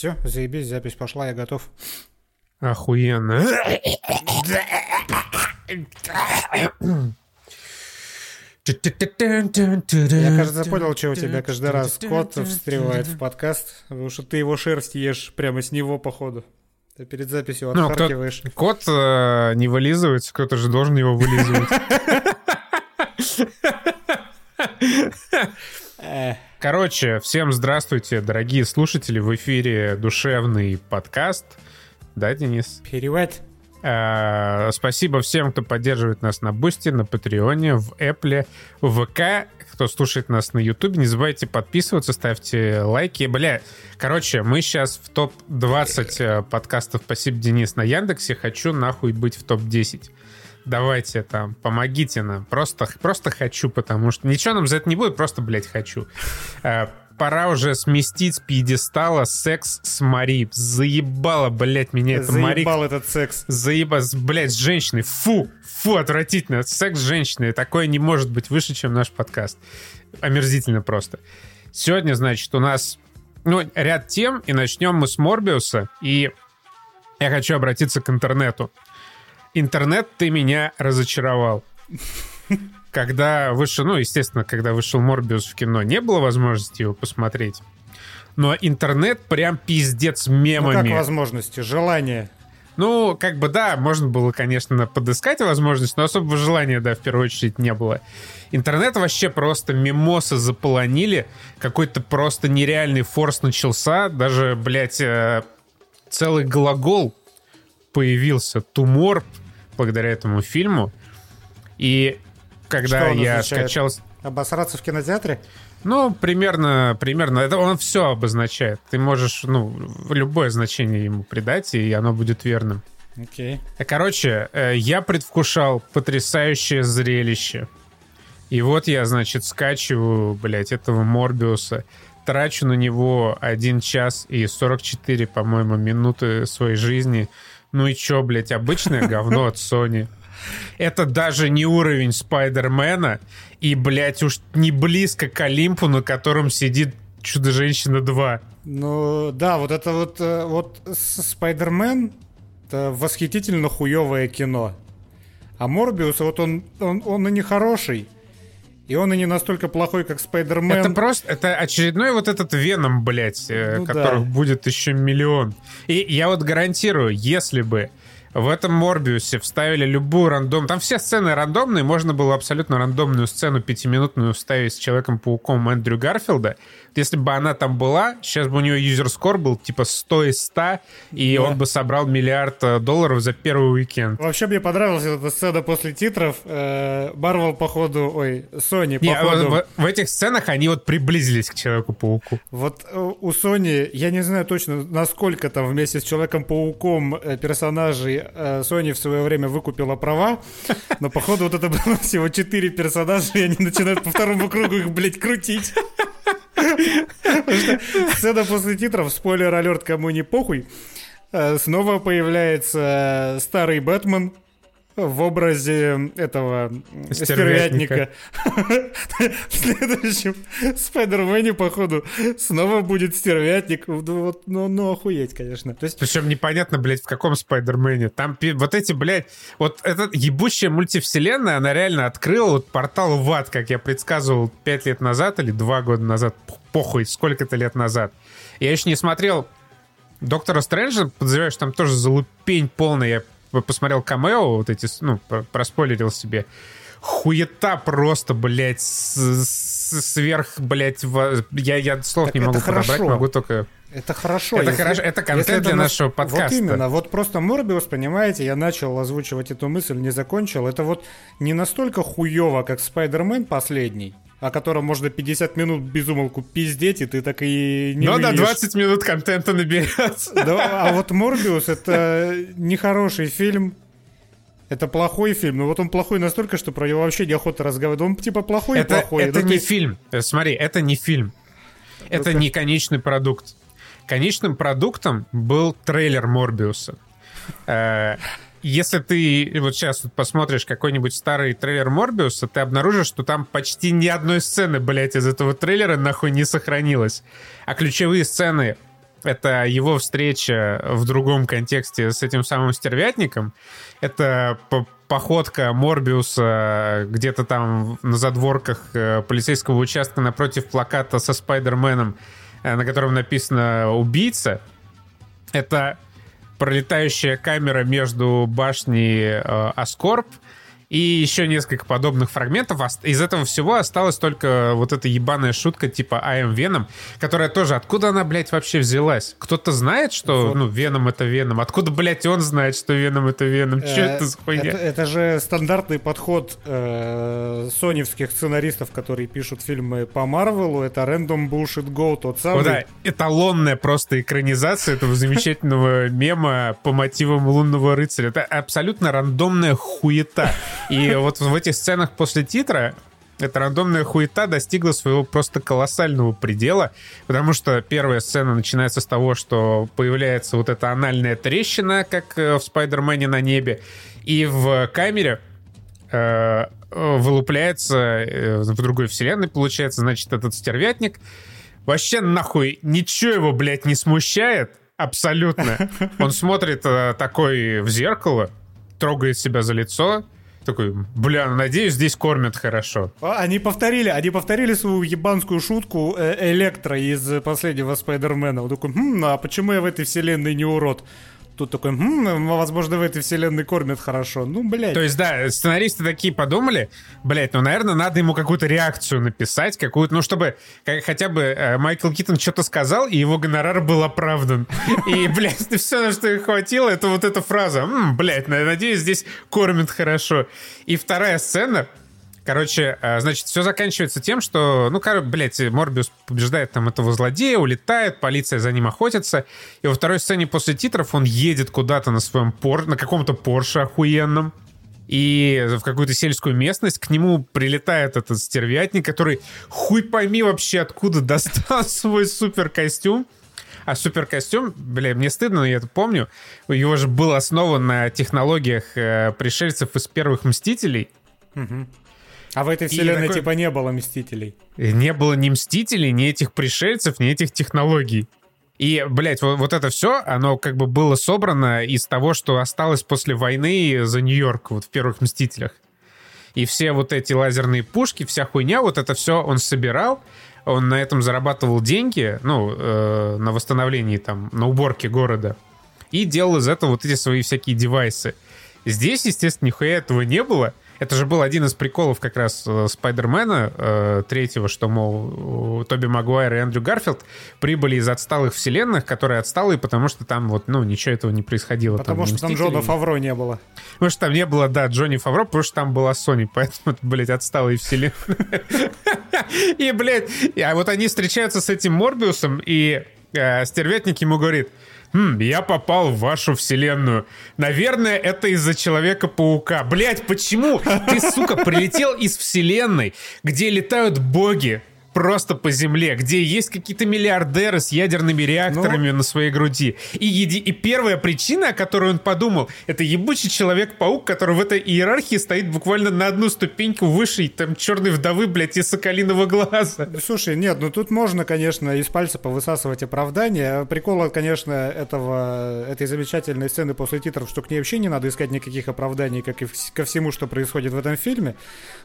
Все, заебись, запись пошла, я готов. Охуенно. Я, кажется, понял, что у тебя каждый раз кот встревает в подкаст, потому что ты его шерсть ешь прямо с него, походу. Ты перед записью Ну, кто- отхаркиваешь. Кот э, не вылизывается, кто-то же должен его вылизывать. Короче, всем здравствуйте, дорогие слушатели. В эфире душевный подкаст. Да, Денис? Перевать. Э, Спасибо всем, кто поддерживает нас на Boosty, на Патреоне, в Apple, в ВК, кто слушает нас на Ютубе. Не забывайте подписываться, ставьте лайки. Бля, короче, мы сейчас в топ-20 э, подкастов «Спасибо, Денис» на Яндексе. Хочу нахуй быть в топ-10. Давайте там, помогите нам. Просто, просто хочу, потому что ничего нам за это не будет, просто, блядь, хочу. Э, Пора уже сместить с пьедестала секс с Мари. Заебало, блядь, меня это Мари Заебал этот секс. Заеба, с- блядь, с женщиной. Фу, фу, отвратительно. Секс с женщиной. Такое не может быть выше, чем наш подкаст. Омерзительно просто. Сегодня, значит, у нас ну, ряд тем, и начнем мы с Морбиуса. И я хочу обратиться к интернету. Интернет, ты меня разочаровал. Когда вышел, ну, естественно, когда вышел Морбиус в кино, не было возможности его посмотреть. Но интернет прям пиздец Ну мемами. как возможности, желание. Ну, как бы да, можно было, конечно, подыскать возможность, но особого желания, да, в первую очередь не было. Интернет вообще просто мимосы заполонили. Какой-то просто нереальный форс начался. Даже, блядь, э, целый глагол появился. Тумор, благодаря этому фильму. И когда я означает? скачал... Обосраться в кинотеатре? Ну, примерно, примерно. Это он все обозначает. Ты можешь, ну, любое значение ему придать, и оно будет верным. Окей. Короче, э, я предвкушал потрясающее зрелище. И вот я, значит, скачиваю, блядь, этого Морбиуса, трачу на него 1 час и 44, по-моему, минуты своей жизни. Ну и чё, блядь, обычное говно от Sony. Это даже не уровень Спайдермена и, блядь, уж не близко к Олимпу, на котором сидит Чудо-женщина 2. Ну, да, вот это вот, э, вот Спайдермен это восхитительно хуевое кино. А Морбиус, вот он, он, он и не хороший. И он и не настолько плохой, как Спайдермен. Это просто, это очередной вот этот Веном, блядь, э, Ну которых да. будет еще миллион. И я вот гарантирую, если бы в этом Морбиусе вставили любую рандом... Там все сцены рандомные, можно было абсолютно рандомную сцену пятиминутную вставить с Человеком-пауком Эндрю Гарфилда. Если бы она там была, сейчас бы у него юзер-скор был типа 100 из 100, и Да. он бы собрал миллиард э, долларов за первый уикенд. Вообще мне понравилась эта сцена после титров. Э, Марвел, походу, ой, Sony, Не, походу. в, в- этих сценах они вот приблизились к Человеку-пауку. Вот э, у Sony, я не знаю точно, насколько там вместе с Человеком-пауком э, э, Sony в свое время выкупила права, но походу вот это было всего четыре персонажа, и они начинают по второму кругу их, блядь, крутить. Сцена после титров, спойлер алерт, кому не похуй, э, снова появляется старый Бэтмен, в образе этого Стервятника. В следующем Спайдермене, походу, снова будет стервятник. Ну, вот, ну, ну, охуеть, конечно. То есть, Причем непонятно, блядь, в каком Спайдермене. Там вот эти, блядь, вот эта ебучая мультивселенная, она реально открыла вот портал в ад, как я предсказывал пять лет назад или два года назад. Похуй, сколько-то лет назад. Я еще не смотрел Доктора Стрэнджа, подозреваю, что там тоже залупень полная. Я посмотрел камео, вот эти, ну, про- проспойлерил себе. Хуета просто, блядь, сверх, блядь, я, я слов Так не это могу подобрать, хорошо. могу только... это хорошо. Это если- хорошо, это контент если для нас- нашего подкаста. Вот именно, вот просто Морбиус, понимаете, я начал озвучивать эту мысль, не закончил. Это вот не настолько хуево, как Спайдермен последний, о котором можно 50 минут без умолку пиздеть, и ты так и не Но на выведешь. 20 минут контента наберется. Да, а вот Морбиус это нехороший фильм. Это плохой фильм. Но вот он плохой настолько, что про него вообще неохота разговаривать. Он типа плохой и Это, плохой. это Ну, то не есть- фильм. Э, Смотри, это не фильм. Это Ну-ка. не конечный продукт. Конечным продуктом был трейлер Морбиуса. Если ты вот сейчас вот посмотришь какой-нибудь старый трейлер Морбиуса, ты обнаружишь, что там почти ни одной сцены, блядь, из этого трейлера нахуй не сохранилось. А ключевые сцены это его встреча в другом контексте с этим самым стервятником. Это походка Морбиуса где-то там на задворках э, полицейского участка напротив плаката со Спайдерменом, э, на котором написано «Убийца». Это пролетающая камера между башней э, Аскорб и еще несколько подобных фрагментов. Из этого всего осталась только вот эта ебаная шутка типа I am Venom, которая тоже, откуда она, блядь, вообще взялась? Кто-то знает, что, вот. ну, Веном это Веном? Откуда, блядь, он знает, что Веном это Веном? Че это за хуйня? Это, же стандартный подход э, соневских сценаристов, которые пишут фильмы по Марвелу. Это Random Bullshit Go, тот самый. Да, эталонная просто экранизация этого замечательного мема по мотивам Лунного рыцаря. Это абсолютно рандомная хуета. И вот в этих сценах после титра эта рандомная хуета достигла своего просто колоссального предела, потому что первая сцена начинается с того, что появляется вот эта анальная трещина, как э, в Спайдермене на небе, и в камере э, вылупляется э, в другой вселенной, получается, значит, этот стервятник. Вообще нахуй ничего его, блядь, не смущает, абсолютно. Он смотрит э, такой в зеркало, трогает себя за лицо, такой, бля, надеюсь, здесь кормят хорошо. А, они повторили, они повторили свою ебанскую шутку э, Электро из последнего Спайдермена. Он такой, хм, а почему я в этой вселенной не урод? Тут такой, хм, возможно, в этой вселенной кормят хорошо. Ну, блядь. То есть, да, сценаристы такие подумали, блядь, ну, наверное, надо ему какую-то реакцию написать, какую-то, ну, чтобы хотя бы э, Майкл Киттон что-то сказал, и его гонорар был оправдан. И, блядь, все, на что их хватило, это вот эта фраза. Блядь, надеюсь, здесь кормят хорошо. И вторая сцена, Короче, э, значит, все заканчивается тем, что, ну, короче, блядь, Морбиус побеждает там этого злодея, улетает, полиция за ним охотится, и во второй сцене после титров он едет куда-то на своем пор, на каком-то Порше охуенном, и в какую-то сельскую местность к нему прилетает этот стервятник, который хуй пойми вообще откуда достал свой супер костюм. А супер костюм, бля, мне стыдно, но я это помню, его же был основан на технологиях э, пришельцев из первых Мстителей. Угу. А в этой вселенной такой... типа не было Мстителей? Не было ни Мстителей, ни этих пришельцев, ни этих технологий. И, блядь, вот, вот это все, оно как бы было собрано из того, что осталось после войны за Нью-Йорк, вот в первых «Мстителях». И все вот эти лазерные пушки, вся хуйня, вот это все он собирал, он на этом зарабатывал деньги, ну, э, на восстановлении там, на уборке города, и делал из этого вот эти свои всякие девайсы. Здесь, естественно, нихуя этого не было, это же был один из приколов как раз э, Спайдермена э, третьего, что, мол, Тоби Магуайр и Эндрю Гарфилд прибыли из отсталых вселенных, которые отсталые, потому что там вот, ну, ничего этого не происходило. Потому там, что там Джона Фавро не было. Потому что там не было, да, Джонни Фавро, потому что там была Sony, поэтому, блядь, отсталые вселенные. И, блядь, а вот они встречаются с этим Морбиусом, и э, стервятник ему говорит, хм, я попал в вашу вселенную. Наверное, это из-за Человека-паука. Блять, почему ты, сука, прилетел из вселенной, где летают боги, просто по земле, где есть какие-то миллиардеры с ядерными реакторами ну... на своей груди. И, еди... и первая причина, о которой он подумал, это ебучий Человек-паук, который в этой иерархии стоит буквально на одну ступеньку выше, там, черной вдовы, блядь, и соколиного глаза. Слушай, нет, ну тут можно, конечно, из пальца повысасывать оправдание. Прикол, конечно, этого, этой замечательной сцены после титров, что к ней вообще не надо искать никаких оправданий, как и ко всему, что происходит в этом фильме.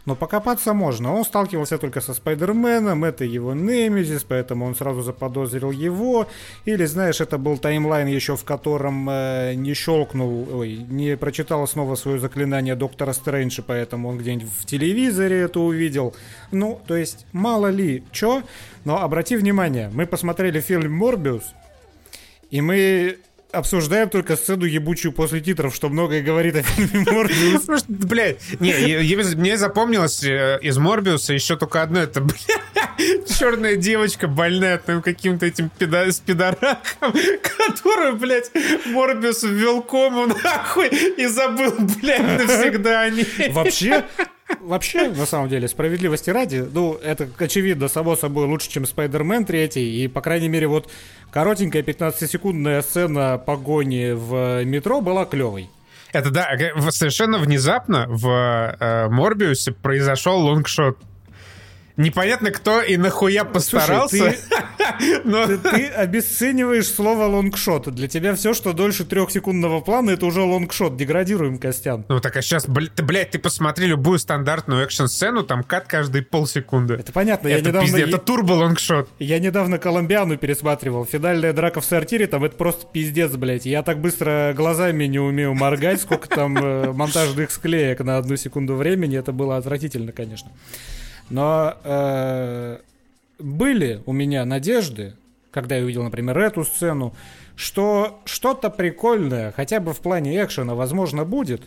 Но покопаться можно. Он сталкивался только со Спайдерменом, Веном, это его Немезис, поэтому он сразу заподозрил его. Или, знаешь, это был таймлайн еще, в котором э, не щелкнул, ой, не прочитал снова свое заклинание Доктора Стрэнджа, поэтому он где-нибудь в телевизоре это увидел. Ну, то есть, мало ли, чё. Но обрати внимание, мы посмотрели фильм «Морбиус», и мы обсуждаем только сцену ебучую после титров, что многое говорит о фильме Морбиус. Блядь, не, мне запомнилось э, из Морбиуса еще только одно, это, блядь, черная девочка больная там каким-то этим спидорахом, которую, блядь, Морбиус ввел кому нахуй и забыл, блядь, навсегда о ней. Вообще, Вообще, на самом деле, справедливости ради, ну, это, очевидно, само собой, лучше, чем Спайдермен 3, и, по крайней мере, вот коротенькая 15-секундная сцена погони в метро была клевой. Это да, совершенно внезапно в э, Морбиусе произошел long shot Непонятно, кто и нахуя постарался. Слушай, ты, но... ты, ты обесцениваешь слово long shot. Для тебя все, что дольше трехсекундного плана, это уже long shot. Деградируем, Костян. Ну так а сейчас, блядь, ты, посмотри любую стандартную экшн-сцену, там cut каждые полсекунды. Это понятно. Это, я недавно, пиздец, это турбо лонгшот. Я недавно Колумбиану пересматривал. Финальная драка в сортире, там это просто пиздец, блядь. Я так быстро глазами не умею моргать, сколько там э, монтажных склеек на одну секунду времени. Это было отвратительно, конечно. Но э, были у меня надежды, когда я увидел, например, эту сцену, что что-то прикольное, хотя бы в плане экшена, возможно, будет.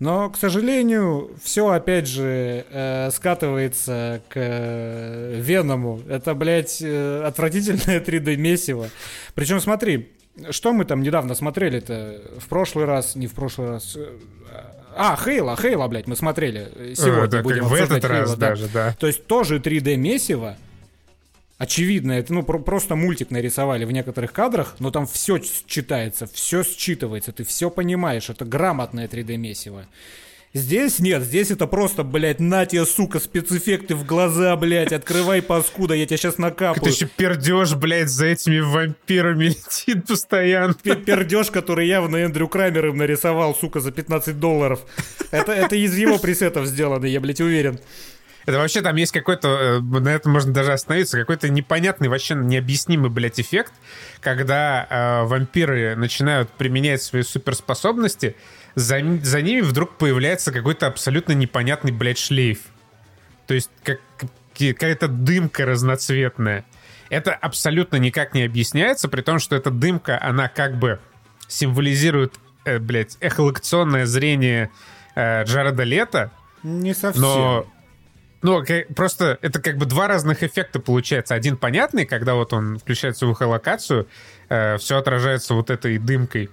Но, к сожалению, все опять же э, скатывается к э, Веному. Это, блядь, э, отвратительное 3D-месиво. Причем, смотри, что мы там недавно смотрели-то в прошлый раз, не в прошлый раз, э, а, Хейла, Хейла, блядь, мы смотрели. Э, сегодня да, будем в этот Хейла, раз да. даже, да. То есть тоже 3D-месиво. Очевидно, это ну про- просто мультик нарисовали в некоторых кадрах, но там все читается, все считывается, ты все понимаешь, это грамотное 3D-месиво. Здесь нет, здесь это просто, блядь, на тебе, сука, спецэффекты в глаза, блядь, открывай паскуда, я тебя сейчас накапаю. Ты еще пердеж, блядь, за этими вампирами летит постоянно. Пердеж, который явно Эндрю Крамер им нарисовал, сука, за 15 долларов. Это, это из его пресетов сделано, я, блядь, уверен. Это вообще там есть какой-то, э, на этом можно даже остановиться, какой-то непонятный, вообще необъяснимый, блядь, эффект, когда э, вампиры начинают применять свои суперспособности, за, за ними вдруг появляется какой-то абсолютно непонятный, блядь, шлейф. То есть как, какая-то дымка разноцветная. Это абсолютно никак не объясняется, при том, что эта дымка, она как бы символизирует, э, блядь, эхолокационное зрение э, Джареда Лето. Не совсем. Но ну, просто это как бы два разных эффекта получается. Один понятный, когда вот он включает свою эхолокацию, э, все отражается вот этой дымкой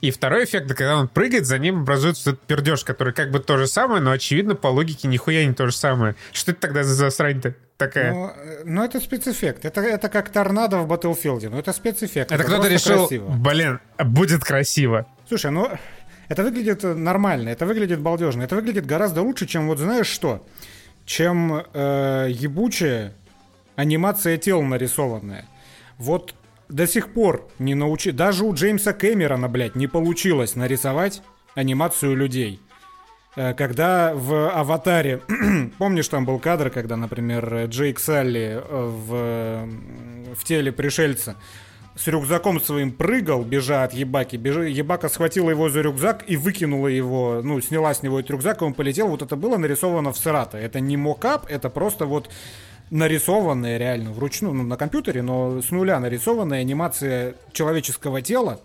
и второй эффект, когда он прыгает, за ним образуется этот пердеж, который как бы то же самое, но очевидно по логике нихуя не то же самое. Что это тогда за засрань-то такая? Ну, ну это спецэффект. Это, это как торнадо в Battlefield. Ну это спецэффект. Это, это кто-то решил, красиво. блин, будет красиво. Слушай, ну это выглядит нормально, это выглядит балдежно, это выглядит гораздо лучше, чем вот знаешь что? Чем э, ебучая анимация тел нарисованная. Вот до сих пор не научи... Даже у Джеймса Кэмерона, блядь, не получилось нарисовать анимацию людей. Э, когда в «Аватаре», помнишь, там был кадр, когда, например, Джейк Салли э, в, в теле пришельца с рюкзаком своим прыгал, бежа от ебаки. Бежа, ебака схватила его за рюкзак и выкинула его, ну, сняла с него этот рюкзак, и он полетел. Вот это было нарисовано в Сарата. Это не мокап, это просто вот нарисованная реально вручную, ну, на компьютере, но с нуля нарисованная анимация человеческого тела,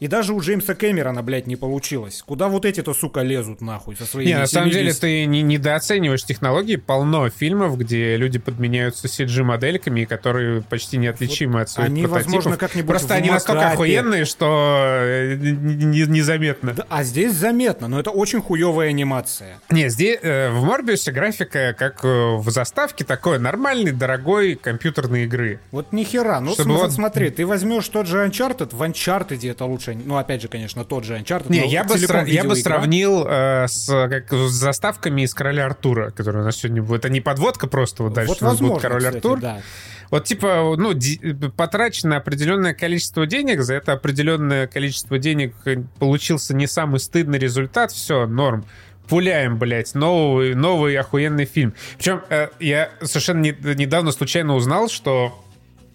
и даже у Джеймса Кэмерона, блядь, не получилось. Куда вот эти-то, сука, лезут нахуй со своими... Не, на самом деле ты не, недооцениваешь технологии. Полно фильмов, где люди подменяются CG-модельками, которые почти неотличимы вот от своих Они, прототипов. возможно, как-нибудь Просто они настолько охуенные, что э, незаметно. Да, а здесь заметно, но это очень хуевая анимация. Не, здесь э, в Морбиусе графика, как э, в заставке, такой нормальной, дорогой компьютерной игры. Вот нихера. Ну, Чтобы вот... смотри, ты возьмешь тот же Uncharted, в Uncharted это лучше лучше. Ну, опять же, конечно, тот же Uncharted. Не, я бы, сра- я бы сравнил э, с, как, с заставками из Короля Артура, которые у нас сегодня будет. Это не подводка просто, вот дальше вот, у нас возможно, будет Король кстати, Артур. Да. Вот типа, ну, потрачено определенное количество денег, за это определенное количество денег получился не самый стыдный результат, все, норм пуляем, блядь, новый, новый охуенный фильм. Причем э, я совершенно не, недавно случайно узнал, что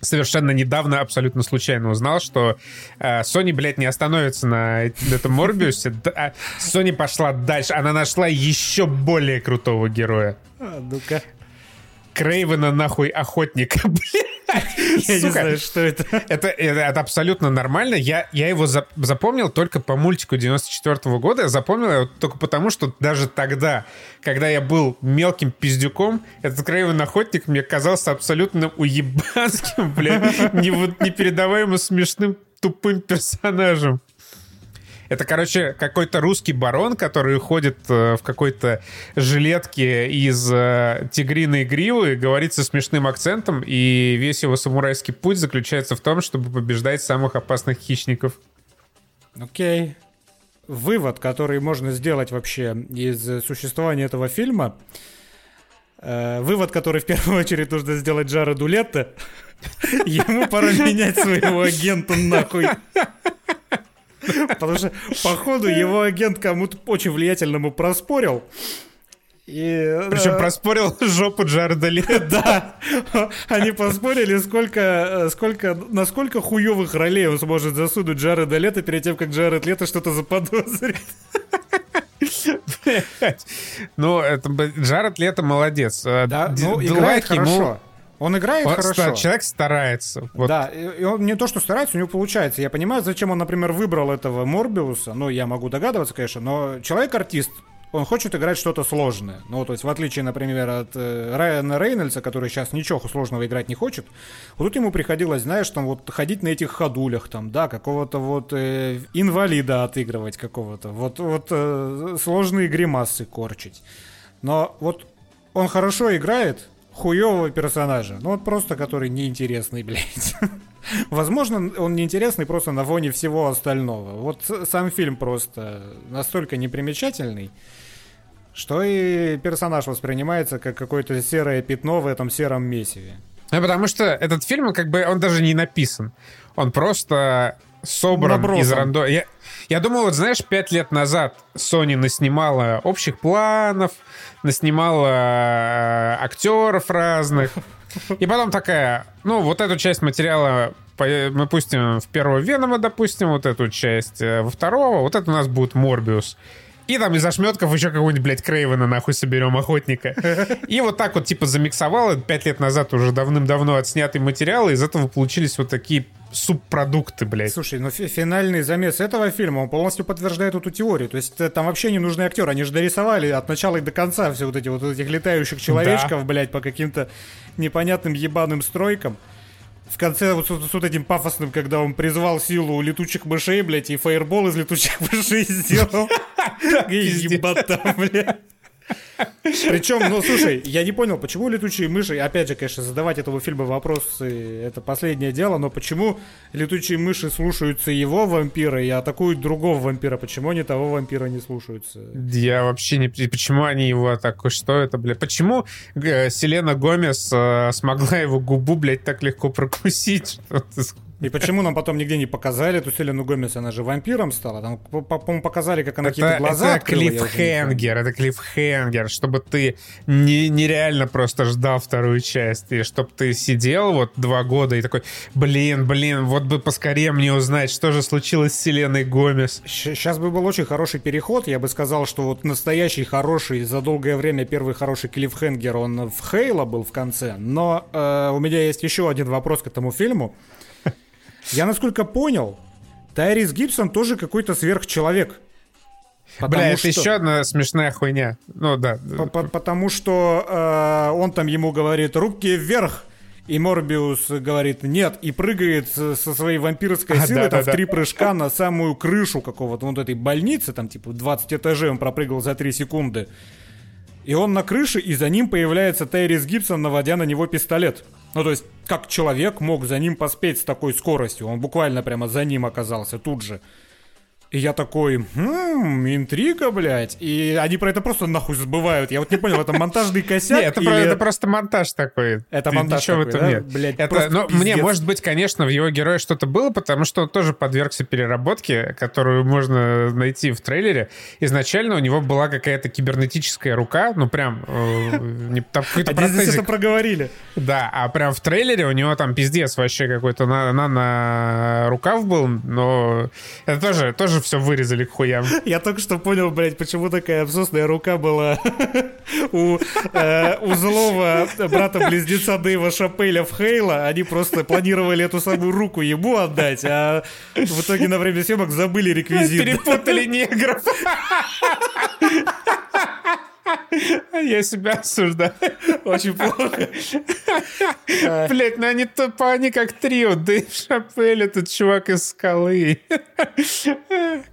совершенно недавно абсолютно случайно узнал, что э, Sony, блядь, не остановится на этом Морбиусе. А Sony пошла дальше. Она нашла еще более крутого героя. А, ну-ка. Крейвена нахуй охотника, блядь. Я не знаю, что это. Это, это, абсолютно нормально. Я, я его за, запомнил только по мультику 94 -го года. Я запомнил его только потому, что даже тогда, когда я был мелким пиздюком, этот Крейвен Охотник мне казался абсолютно уебанским, блядь, непередаваемо смешным тупым персонажем. Это, короче, какой-то русский барон, который ходит э, в какой-то жилетке из э, тигриной гривы, говорит со смешным акцентом, и весь его самурайский путь заключается в том, чтобы побеждать самых опасных хищников. Окей. Okay. Вывод, который можно сделать вообще из существования этого фильма, Э, вывод, который в первую очередь нужно сделать Джареду Летто, ему пора менять своего агента нахуй. Потому что, походу, его агент кому-то очень влиятельному проспорил. И, Причем да, проспорил жопу Джареда Лето. Да, они поспорили, сколько, сколько, насколько хуевых ролей он сможет засунуть Джареда Лето перед тем, как Джаред Лето что-то заподозрит. Ну, это Джаред Лето молодец. А, да, ну, играет хорошо. Он играет он, хорошо. Человек старается. Вот. Да, и он не то, что старается, у него получается. Я понимаю, зачем он, например, выбрал этого Морбиуса. Ну, я могу догадываться, конечно, но человек-артист, он хочет играть что-то сложное. Ну, то есть, в отличие, например, от э, Райана Рейнольдса, который сейчас ничего сложного играть не хочет, вот тут ему приходилось, знаешь, там вот ходить на этих ходулях, там, да, какого-то вот э, инвалида отыгрывать какого-то, вот, вот э, сложные гримасы корчить. Но вот он хорошо играет, хуевого персонажа. Ну, вот просто который неинтересный, блядь. Возможно, он неинтересный просто на фоне всего остального. Вот сам фильм просто настолько непримечательный, что и персонаж воспринимается как какое-то серое пятно в этом сером месиве. Ну, потому что этот фильм, как бы, он даже не написан. Он просто собран Набросан. из рандом... Я, я думаю, вот знаешь, пять лет назад Sony наснимала общих планов, наснимала э, актеров разных. И потом такая, ну, вот эту часть материала мы пустим в первого Венома, допустим, вот эту часть, э, во второго, вот это у нас будет Морбиус. И там из ошметков еще какого-нибудь, блядь, Крейвена нахуй соберем, охотника. И вот так вот, типа, замиксовал. Пять лет назад уже давным-давно отснятый материал, и из этого получились вот такие субпродукты, блядь. Слушай, ну финальный замес этого фильма, он полностью подтверждает эту теорию. То есть э, там вообще не нужны актеры. Они же дорисовали от начала и до конца все вот эти вот этих летающих человечков, да. блядь, по каким-то непонятным ебаным стройкам в конце вот с, с вот этим пафосным, когда он призвал силу летучих мышей, блядь, и фаербол из летучих мышей сделал. Ебата, блядь. Причем, ну, слушай, я не понял, почему летучие мыши, опять же, конечно, задавать этому фильму вопросы, это последнее дело, но почему летучие мыши слушаются его вампира и атакуют другого вампира? Почему они того вампира не слушаются? Я вообще не... Почему они его атакуют? Что это, блядь? Почему э, Селена Гомес э, смогла его губу, блядь, так легко прокусить? И почему нам потом нигде не показали эту Селену Гомес, она же вампиром стала? Там, по-моему, показали, как она какие-то глаза Это клиффхенгер, это клиффхенгер, чтобы ты не, нереально просто ждал вторую часть, и чтобы ты сидел вот два года и такой, блин, блин, вот бы поскорее мне узнать, что же случилось с Селеной Гомес. Сейчас бы был очень хороший переход, я бы сказал, что вот настоящий хороший, за долгое время первый хороший клиффхенгер, он в Хейла был в конце, но э, у меня есть еще один вопрос к этому фильму. Я насколько понял, Тайрис Гибсон тоже какой-то сверхчеловек. Бля, это что... еще одна смешная хуйня. Ну да. Потому что э, он там ему говорит руки вверх, и Морбиус говорит нет, и прыгает со своей вампирской а, силой да, там да, в три да. прыжка на самую крышу какого-то вот этой больницы, там типа 20 этажей он пропрыгал за 3 секунды. И он на крыше, и за ним появляется Тайрис Гибсон, наводя на него пистолет. Ну, то есть, как человек мог за ним поспеть с такой скоростью? Он буквально прямо за ним оказался тут же. И я такой, хм, интрига, блядь. И они про это просто нахуй забывают. Я вот не понял, это монтажный косяк? Нет, это, или... это просто монтаж такой. Это Ты монтаж такой, в этом да? нет. Блядь, это, ну, мне, может быть, конечно, в его герое что-то было, потому что он тоже подвергся переработке, которую можно найти в трейлере. Изначально у него была какая-то кибернетическая рука, ну прям... Э, не, там какой-то а здесь это проговорили. Да, а прям в трейлере у него там пиздец вообще какой-то на, на, на рукав был, но это тоже, тоже все вырезали к хуям. Я только что понял, блядь, почему такая абсусная рука была у, э, у злого брата-близнеца Дэйва Шапеля в Хейла. Они просто планировали эту самую руку ему отдать, а в итоге на время съемок забыли реквизит. Перепутали негров. Я себя осуждаю. Очень плохо. Блять, ну они тупо, они как трио. Дэйв Шапель, этот чувак из скалы.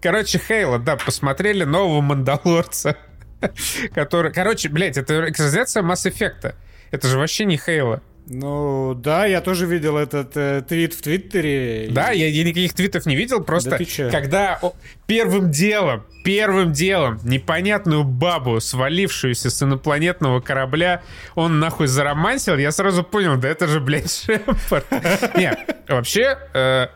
Короче, Хейла, да, посмотрели нового Мандалорца. Который... Короче, блядь, это экранизация Масс Эффекта. Это же вообще не Хейла. Ну, да, я тоже видел этот э, твит в Твиттере. Да, я, я никаких твитов не видел, просто да когда о, первым делом, первым делом непонятную бабу, свалившуюся с инопланетного корабля, он нахуй заромансил, я сразу понял, да это же, блядь, Шепард. Нет, вообще, э,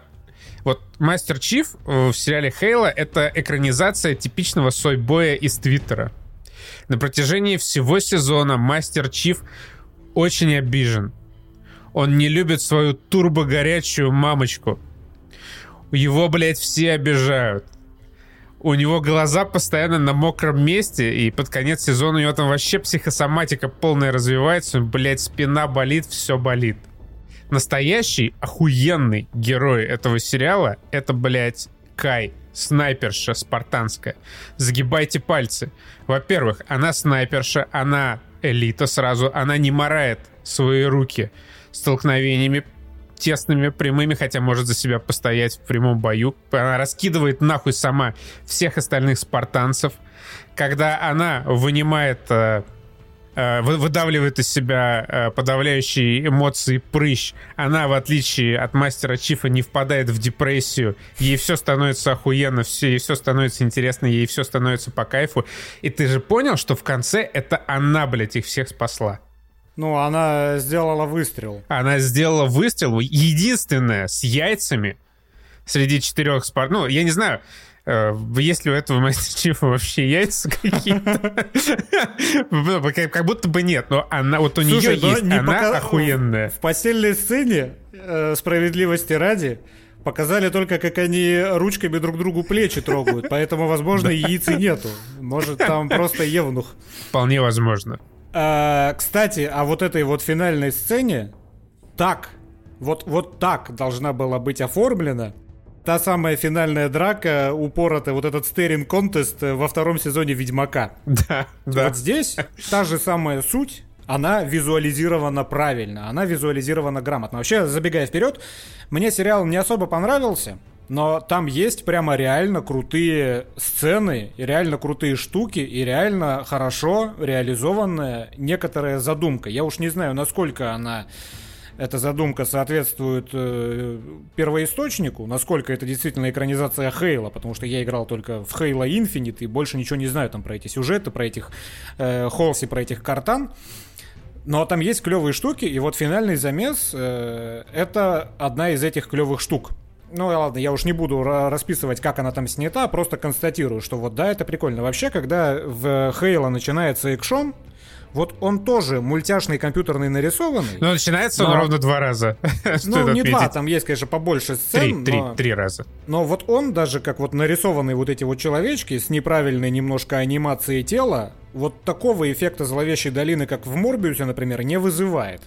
вот Мастер Чиф в сериале Хейла — это экранизация типичного сойбоя из Твиттера. На протяжении всего сезона Мастер Чиф очень обижен. Он не любит свою турбогорячую мамочку. Его, блядь, все обижают. У него глаза постоянно на мокром месте, и под конец сезона у него там вообще психосоматика полная развивается. Блядь, спина болит, все болит. Настоящий охуенный герой этого сериала — это, блядь, Кай, снайперша спартанская. Загибайте пальцы. Во-первых, она снайперша, она элита сразу, она не морает свои руки столкновениями тесными, прямыми, хотя может за себя постоять в прямом бою. Она раскидывает нахуй сама всех остальных спартанцев. Когда она вынимает э, выдавливает из себя э, подавляющие эмоции прыщ. Она, в отличие от мастера Чифа, не впадает в депрессию. Ей все становится охуенно, все, ей все становится интересно, ей все становится по кайфу. И ты же понял, что в конце это она, блядь, их всех спасла. Ну, она сделала выстрел. Она сделала выстрел, единственная, с яйцами среди четырех спар... Ну, я не знаю, Э, есть ли у этого мастер-чифа вообще яйца какие-то? Ну, как будто бы нет, но она вот у нее есть, она охуенная. В постельной сцене, э, справедливости ради, показали только, как они ручками друг другу плечи трогают, поэтому, возможно, яиц нету. Может, там просто евнух. Вполне возможно. А, кстати, а вот этой вот финальной сцене так, вот, вот так должна была быть оформлена та самая финальная драка, упоротая, вот этот стеринг контест во втором сезоне Ведьмака. Да, да. Вот здесь та же самая суть, она визуализирована правильно, она визуализирована грамотно. Вообще, забегая вперед, мне сериал не особо понравился, но там есть прямо реально крутые сцены, и реально крутые штуки, и реально хорошо реализованная некоторая задумка. Я уж не знаю, насколько она эта задумка соответствует э, первоисточнику, насколько это действительно экранизация Хейла, потому что я играл только в Хейла Infinite и больше ничего не знаю там про эти сюжеты, про этих э, Холси, про этих картан. Но там есть клевые штуки, и вот финальный замес э, это одна из этих клевых штук. Ну ладно, я уж не буду расписывать, как она там снята, просто констатирую, что вот да, это прикольно. Вообще, когда в Хейла начинается экшон, вот он тоже мультяшный компьютерный нарисованный. Но начинается но... он ровно два раза. Ну, не два, там есть, конечно, побольше сцен. Три, но... три, три раза. Но вот он даже как вот нарисованные вот эти вот человечки с неправильной немножко анимацией тела, вот такого эффекта зловещей долины, как в Морбиусе, например, не вызывает.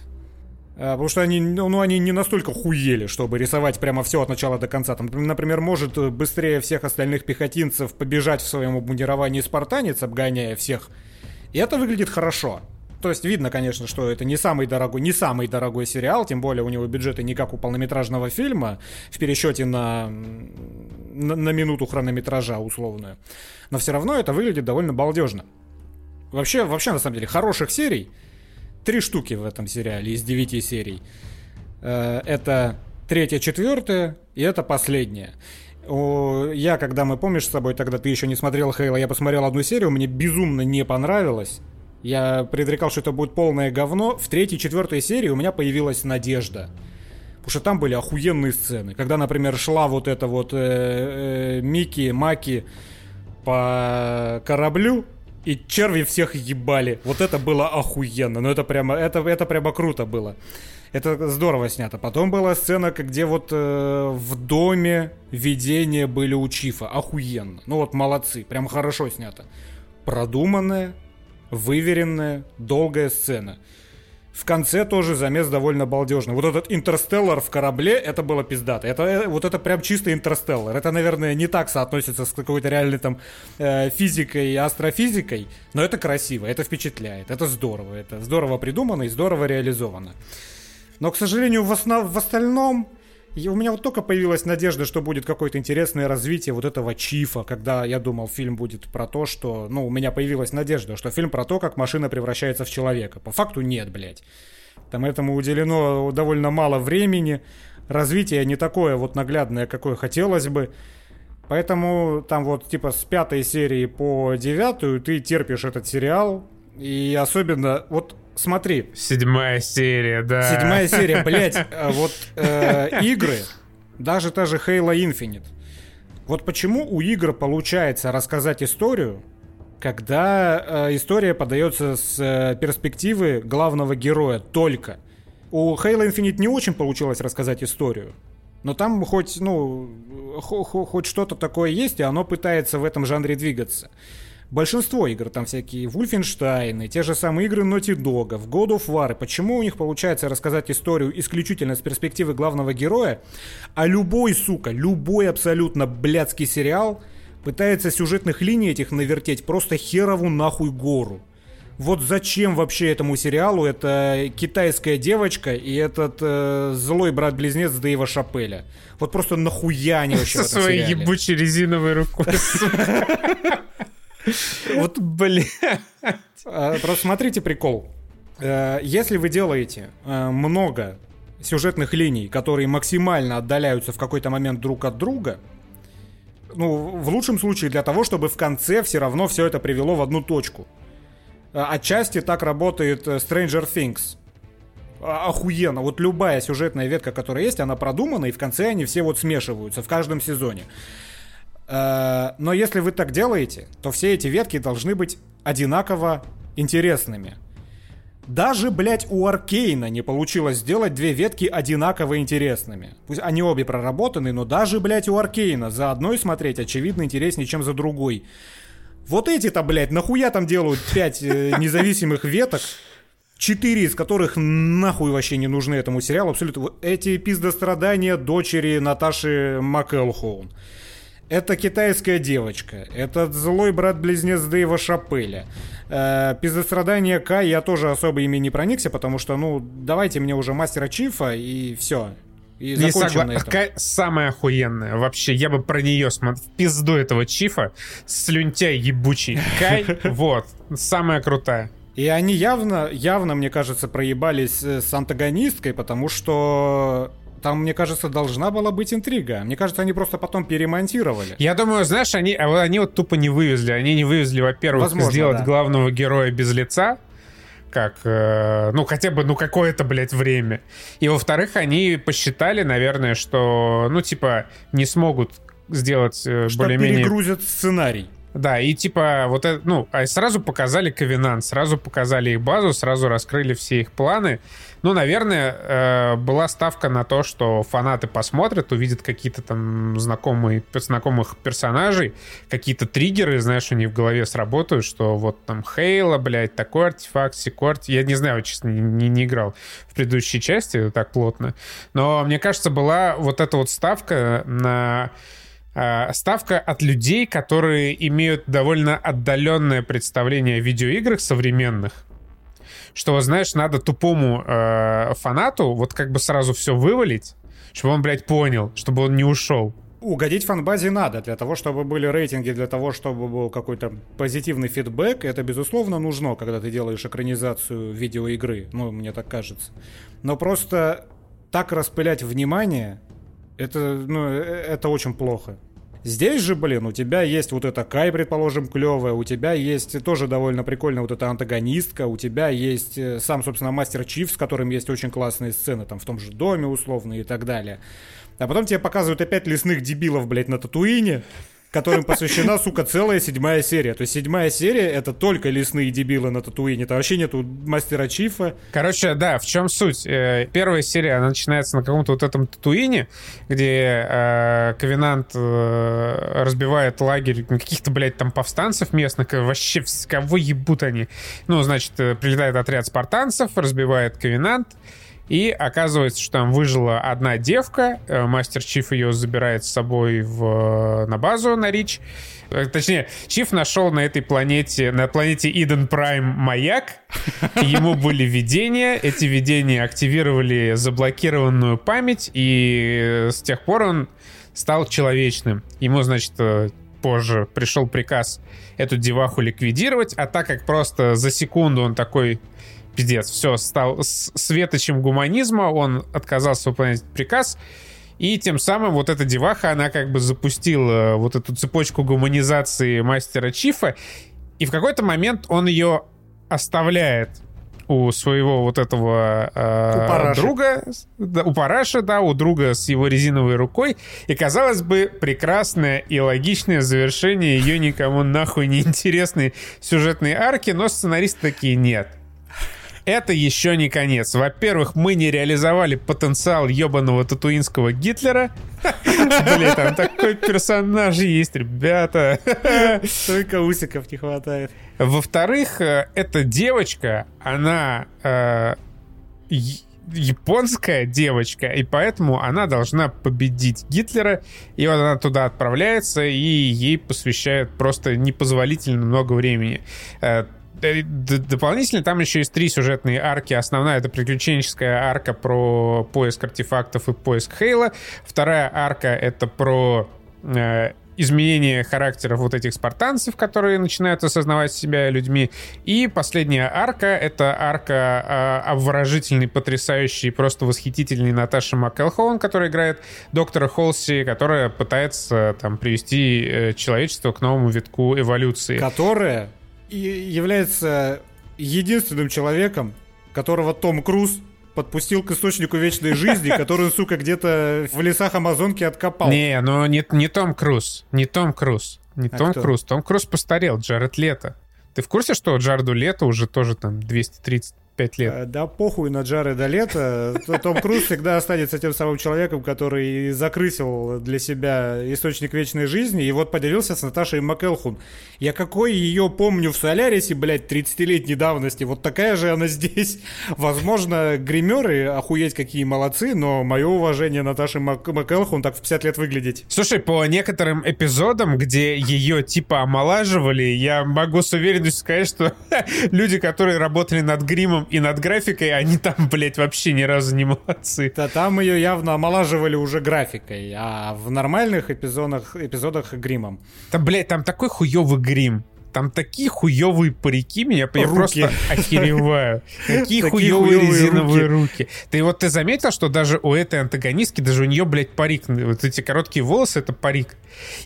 А, потому что они, ну, они не настолько хуели, чтобы рисовать прямо все от начала до конца. Там, например, может быстрее всех остальных пехотинцев побежать в своем обмундировании спартанец, обгоняя всех и это выглядит хорошо. То есть видно, конечно, что это не самый дорогой, не самый дорогой сериал, тем более у него бюджеты не как у полнометражного фильма в пересчете на, на, на минуту хронометража условную. Но все равно это выглядит довольно балдежно. Вообще, вообще, на самом деле, хороших серий три штуки в этом сериале из девяти серий. Э, это третья, четвертая и это последняя я, когда мы, помнишь с тобой, тогда ты еще не смотрел Хейла, я посмотрел одну серию, мне безумно не понравилось. Я предрекал, что это будет полное говно. В третьей, четвертой серии у меня появилась надежда. Потому что там были охуенные сцены. Когда, например, шла вот эта вот э, э, Мики, Маки по кораблю, и черви всех ебали. Вот это было охуенно. Ну это прямо, это, это прямо круто было. Это здорово снято. Потом была сцена, где вот э, в доме видения были у Чифа. Охуенно. Ну вот молодцы. Прям хорошо снято. Продуманная, выверенная, долгая сцена. В конце тоже замес довольно балдежный. Вот этот интерстеллар в корабле, это было пиздато. Это, э, вот это прям чистый интерстеллар. Это, наверное, не так соотносится с какой-то реальной там э, физикой и астрофизикой, но это красиво, это впечатляет, это здорово. Это здорово придумано и здорово реализовано. Но, к сожалению, в, основ... в остальном у меня вот только появилась надежда, что будет какое-то интересное развитие вот этого Чифа, когда я думал, фильм будет про то, что... Ну, у меня появилась надежда, что фильм про то, как машина превращается в человека. По факту нет, блядь. Там этому уделено довольно мало времени. Развитие не такое вот наглядное, какое хотелось бы. Поэтому там вот типа с пятой серии по девятую ты терпишь этот сериал. И особенно, вот смотри. Седьмая серия, да. Седьмая серия, блядь, э, вот э, игры, даже та же Halo Infinite. Вот почему у игр получается рассказать историю, когда э, история подается с э, перспективы главного героя только. У Halo Infinite не очень получилось рассказать историю. Но там хоть, ну, хоть что-то такое есть, и оно пытается в этом жанре двигаться. Большинство игр, там всякие Wolfenstein, те же самые игры Naughty Dog, в God of War. Почему у них получается рассказать историю исключительно с перспективы главного героя, а любой, сука, любой абсолютно блядский сериал пытается сюжетных линий этих навертеть просто херову нахуй гору. Вот зачем вообще этому сериалу эта китайская девочка и этот э, злой брат-близнец Дэйва Шапеля? Вот просто нахуя они вообще Со своей сериале? ебучей резиновой рукой, Вот, блин. А, просто смотрите прикол. Э, если вы делаете э, много сюжетных линий, которые максимально отдаляются в какой-то момент друг от друга, ну, в лучшем случае для того, чтобы в конце все равно все это привело в одну точку. Э, отчасти так работает Stranger Things. Охуенно. Вот любая сюжетная ветка, которая есть, она продумана, и в конце они все вот смешиваются в каждом сезоне. Э, но если вы так делаете, то все эти ветки должны быть одинаково интересными. Даже, блядь, у Аркейна не получилось сделать две ветки одинаково интересными. Пусть они обе проработаны, но даже, блядь, у Аркейна за одной смотреть очевидно интереснее, чем за другой. Вот эти-то, блядь, нахуя там делают пять э, независимых веток, четыре из которых нахуй вообще не нужны этому сериалу, абсолютно. Эти пиздострадания дочери Наташи МакЭлхоун это китайская девочка, это злой брат-близнец Дэйва Шапеля. Э, пиздострадание К я тоже особо ими не проникся, потому что, ну, давайте мне уже мастера Чифа и все. И не согласен. Кай самая охуенная. Вообще, я бы про нее смотрел. Пизду этого Чифа. Слюнтяй ебучий. Кай, вот. Самая крутая. И они явно, явно, мне кажется, проебались э, с антагонисткой, потому что там, мне кажется, должна была быть интрига. Мне кажется, они просто потом перемонтировали. Я думаю, знаешь, они, а они вот тупо не вывезли. Они не вывезли, во-первых, Возможно, сделать да. главного героя без лица, как, э, ну, хотя бы, ну, какое-то, блядь, время. И, во-вторых, они посчитали, наверное, что, ну, типа, не смогут сделать э, более-менее... перегрузят сценарий. Да, и типа вот это, ну, а сразу показали Ковенант, сразу показали их базу, сразу раскрыли все их планы. Ну, наверное, э, была ставка на то, что фанаты посмотрят, увидят какие-то там знакомые, знакомых персонажей, какие-то триггеры, знаешь, у них в голове сработают, что вот там Хейла, блядь, такой артефакт, секой Я не знаю, честно, не, не играл в предыдущей части так плотно. Но мне кажется, была вот эта вот ставка на ставка от людей, которые имеют довольно отдаленное представление о видеоиграх современных. Что, знаешь, надо тупому э, фанату вот как бы сразу все вывалить, чтобы он, блядь, понял, чтобы он не ушел. Угодить фанбазе надо для того, чтобы были рейтинги, для того, чтобы был какой-то позитивный фидбэк. Это, безусловно, нужно, когда ты делаешь экранизацию видеоигры. Ну, мне так кажется. Но просто так распылять внимание, это, ну, э, это очень плохо. Здесь же, блин, у тебя есть вот эта Кай, предположим, клевая, у тебя есть тоже довольно прикольная вот эта антагонистка, у тебя есть э, сам, собственно, Мастер Чиф, с которым есть очень классные сцены, там, в том же доме, условно, и так далее. А потом тебе показывают опять лесных дебилов, блядь, на Татуине, которым посвящена, сука, целая седьмая серия. То есть седьмая серия — это только лесные дебилы на Татуине. Там вообще нету мастера Чифа. Короче, да, в чем суть? Э, первая серия, она начинается на каком-то вот этом Татуине, где э, Ковенант э, разбивает лагерь каких-то, блядь, там повстанцев местных. Вообще, кого ебут они? Ну, значит, э, прилетает отряд спартанцев, разбивает Ковенант, и оказывается, что там выжила одна девка. Э, Мастер Чиф ее забирает с собой в, на базу на Рич. Э, точнее, Чиф нашел на этой планете, на планете Иден Прайм маяк. Ему были видения. Эти видения активировали заблокированную память. И с тех пор он стал человечным. Ему, значит, э, позже пришел приказ эту деваху ликвидировать. А так как просто за секунду он такой пиздец, все, стал светочем гуманизма, он отказался выполнять приказ, и тем самым вот эта деваха, она как бы запустила вот эту цепочку гуманизации мастера Чифа, и в какой-то момент он ее оставляет у своего вот этого э, у друга, да, у Параша, да, у друга с его резиновой рукой. И, казалось бы, прекрасное и логичное завершение ее никому нахуй не интересной сюжетной арки, но сценаристы такие нет это еще не конец. Во-первых, мы не реализовали потенциал ебаного татуинского Гитлера. Блин, там такой персонаж есть, ребята. Только усиков не хватает. Во-вторых, э, эта девочка, она э, японская девочка, и поэтому она должна победить Гитлера, и вот она туда отправляется, и ей посвящают просто непозволительно много времени. Э, дополнительно там еще есть три сюжетные арки. Основная — это приключенческая арка про поиск артефактов и поиск Хейла. Вторая арка — это про э, изменение характеров вот этих спартанцев, которые начинают осознавать себя людьми. И последняя арка — это арка э, обворожительной, потрясающей, просто восхитительной Наташи МакЭлхоун, которая играет доктора Холси, которая пытается там привести э, человечество к новому витку эволюции. Которая является единственным человеком, которого Том Круз подпустил к источнику вечной жизни, который, сука, где-то в лесах Амазонки откопал. Не, ну не, не Том Круз, не Том Круз, не а Том кто? Круз. Том Круз постарел, Джаред Лето. Ты в курсе, что Джареду Лето уже тоже там 230 5 лет. Э, да похуй на Джареда Лето. Том Круз всегда останется тем самым человеком, который закрысил для себя источник вечной жизни, и вот поделился с Наташей МакЭлхун. Я какой ее помню в Солярисе, блядь, 30-летней давности, вот такая же она здесь. Возможно, гримеры охуеть какие молодцы, но мое уважение Наташи Мак МакЭлхун так в 50 лет выглядеть. Слушай, по некоторым эпизодам, где ее типа омолаживали, я могу с уверенностью сказать, что люди, которые работали над гримом и над графикой, они там, блядь, вообще ни разу не молодцы. Да там ее явно омолаживали уже графикой, а в нормальных эпизодах, эпизодах гримом. Да, блядь, там такой хуёвый грим. Там такие хуёвые парики, меня я просто охереваю. Такие хуёвые резиновые руки. Ты вот ты заметил, что даже у этой антагонистки, даже у нее, блядь, парик, вот эти короткие волосы, это парик.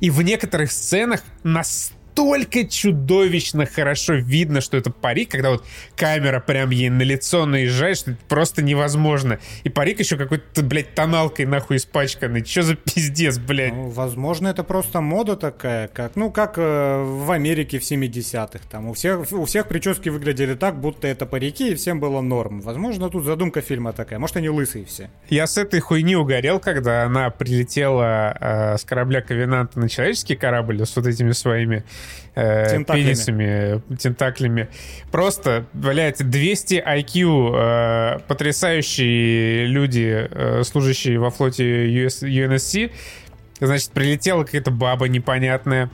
И в некоторых сценах настолько настолько чудовищно хорошо видно, что это парик, когда вот камера прям ей на лицо наезжает, что это просто невозможно. И парик еще какой-то, блядь, тоналкой нахуй испачканный. Че за пиздец, блядь? Ну, возможно, это просто мода такая, как, ну, как э, в Америке в 70-х. Там у всех, у всех прически выглядели так, будто это парики, и всем было норм. Возможно, тут задумка фильма такая. Может, они лысые все. Я с этой хуйни угорел, когда она прилетела э, с корабля Ковенанта на человеческий корабль с вот этими своими э, пенисами, тентаклями. Просто, блядь, 200 IQ э, потрясающие люди, э, служащие во флоте US, UNSC. Значит, прилетела какая-то баба непонятная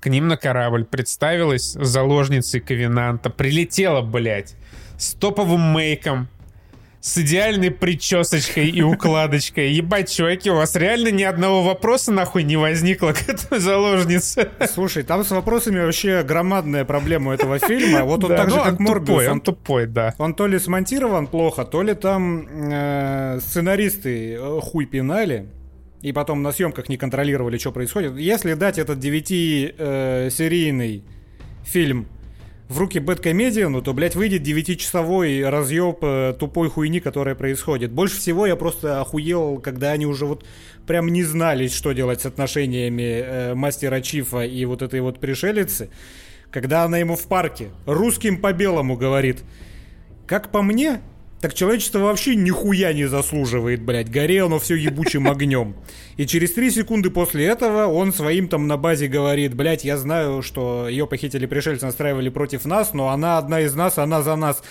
к ним на корабль, представилась заложницей Ковенанта, прилетела, блядь, с топовым мейком, с идеальной причесочкой и укладочкой. Ебать, чуваки, у вас реально ни одного вопроса нахуй не возникло к этой заложнице? Слушай, там с вопросами вообще громадная проблема этого фильма. Вот он так же, ну, как Морбиус. Он тупой, да. Он то ли смонтирован плохо, то ли там э, сценаристы э, хуй пинали. И потом на съемках не контролировали, что происходит. Если дать этот девятисерийный э, фильм в руки Бэткомедиану, то, блядь, выйдет 9-часовой разъеб э, тупой хуйни, которая происходит. Больше всего я просто охуел, когда они уже вот прям не знали, что делать с отношениями э, мастера Чифа и вот этой вот пришелицы. Когда она ему в парке русским по белому говорит. Как по мне, так человечество вообще нихуя не заслуживает, блядь. Горело оно все ебучим огнем. И через три секунды после этого он своим там на базе говорит, блядь, я знаю, что ее похитили пришельцы, настраивали против нас, но она одна из нас, она за нас.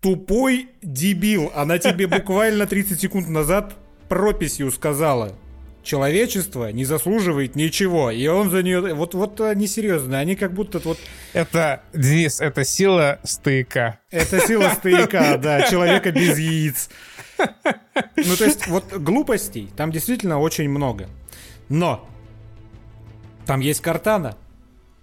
Тупой дебил. Она тебе буквально 30 секунд назад прописью сказала человечество не заслуживает ничего. И он за нее... Вот, вот они серьезно, они как будто вот... Это, Денис, это сила стояка. Это сила стояка, да, человека без яиц. Ну, то есть, вот глупостей там действительно очень много. Но там есть Картана,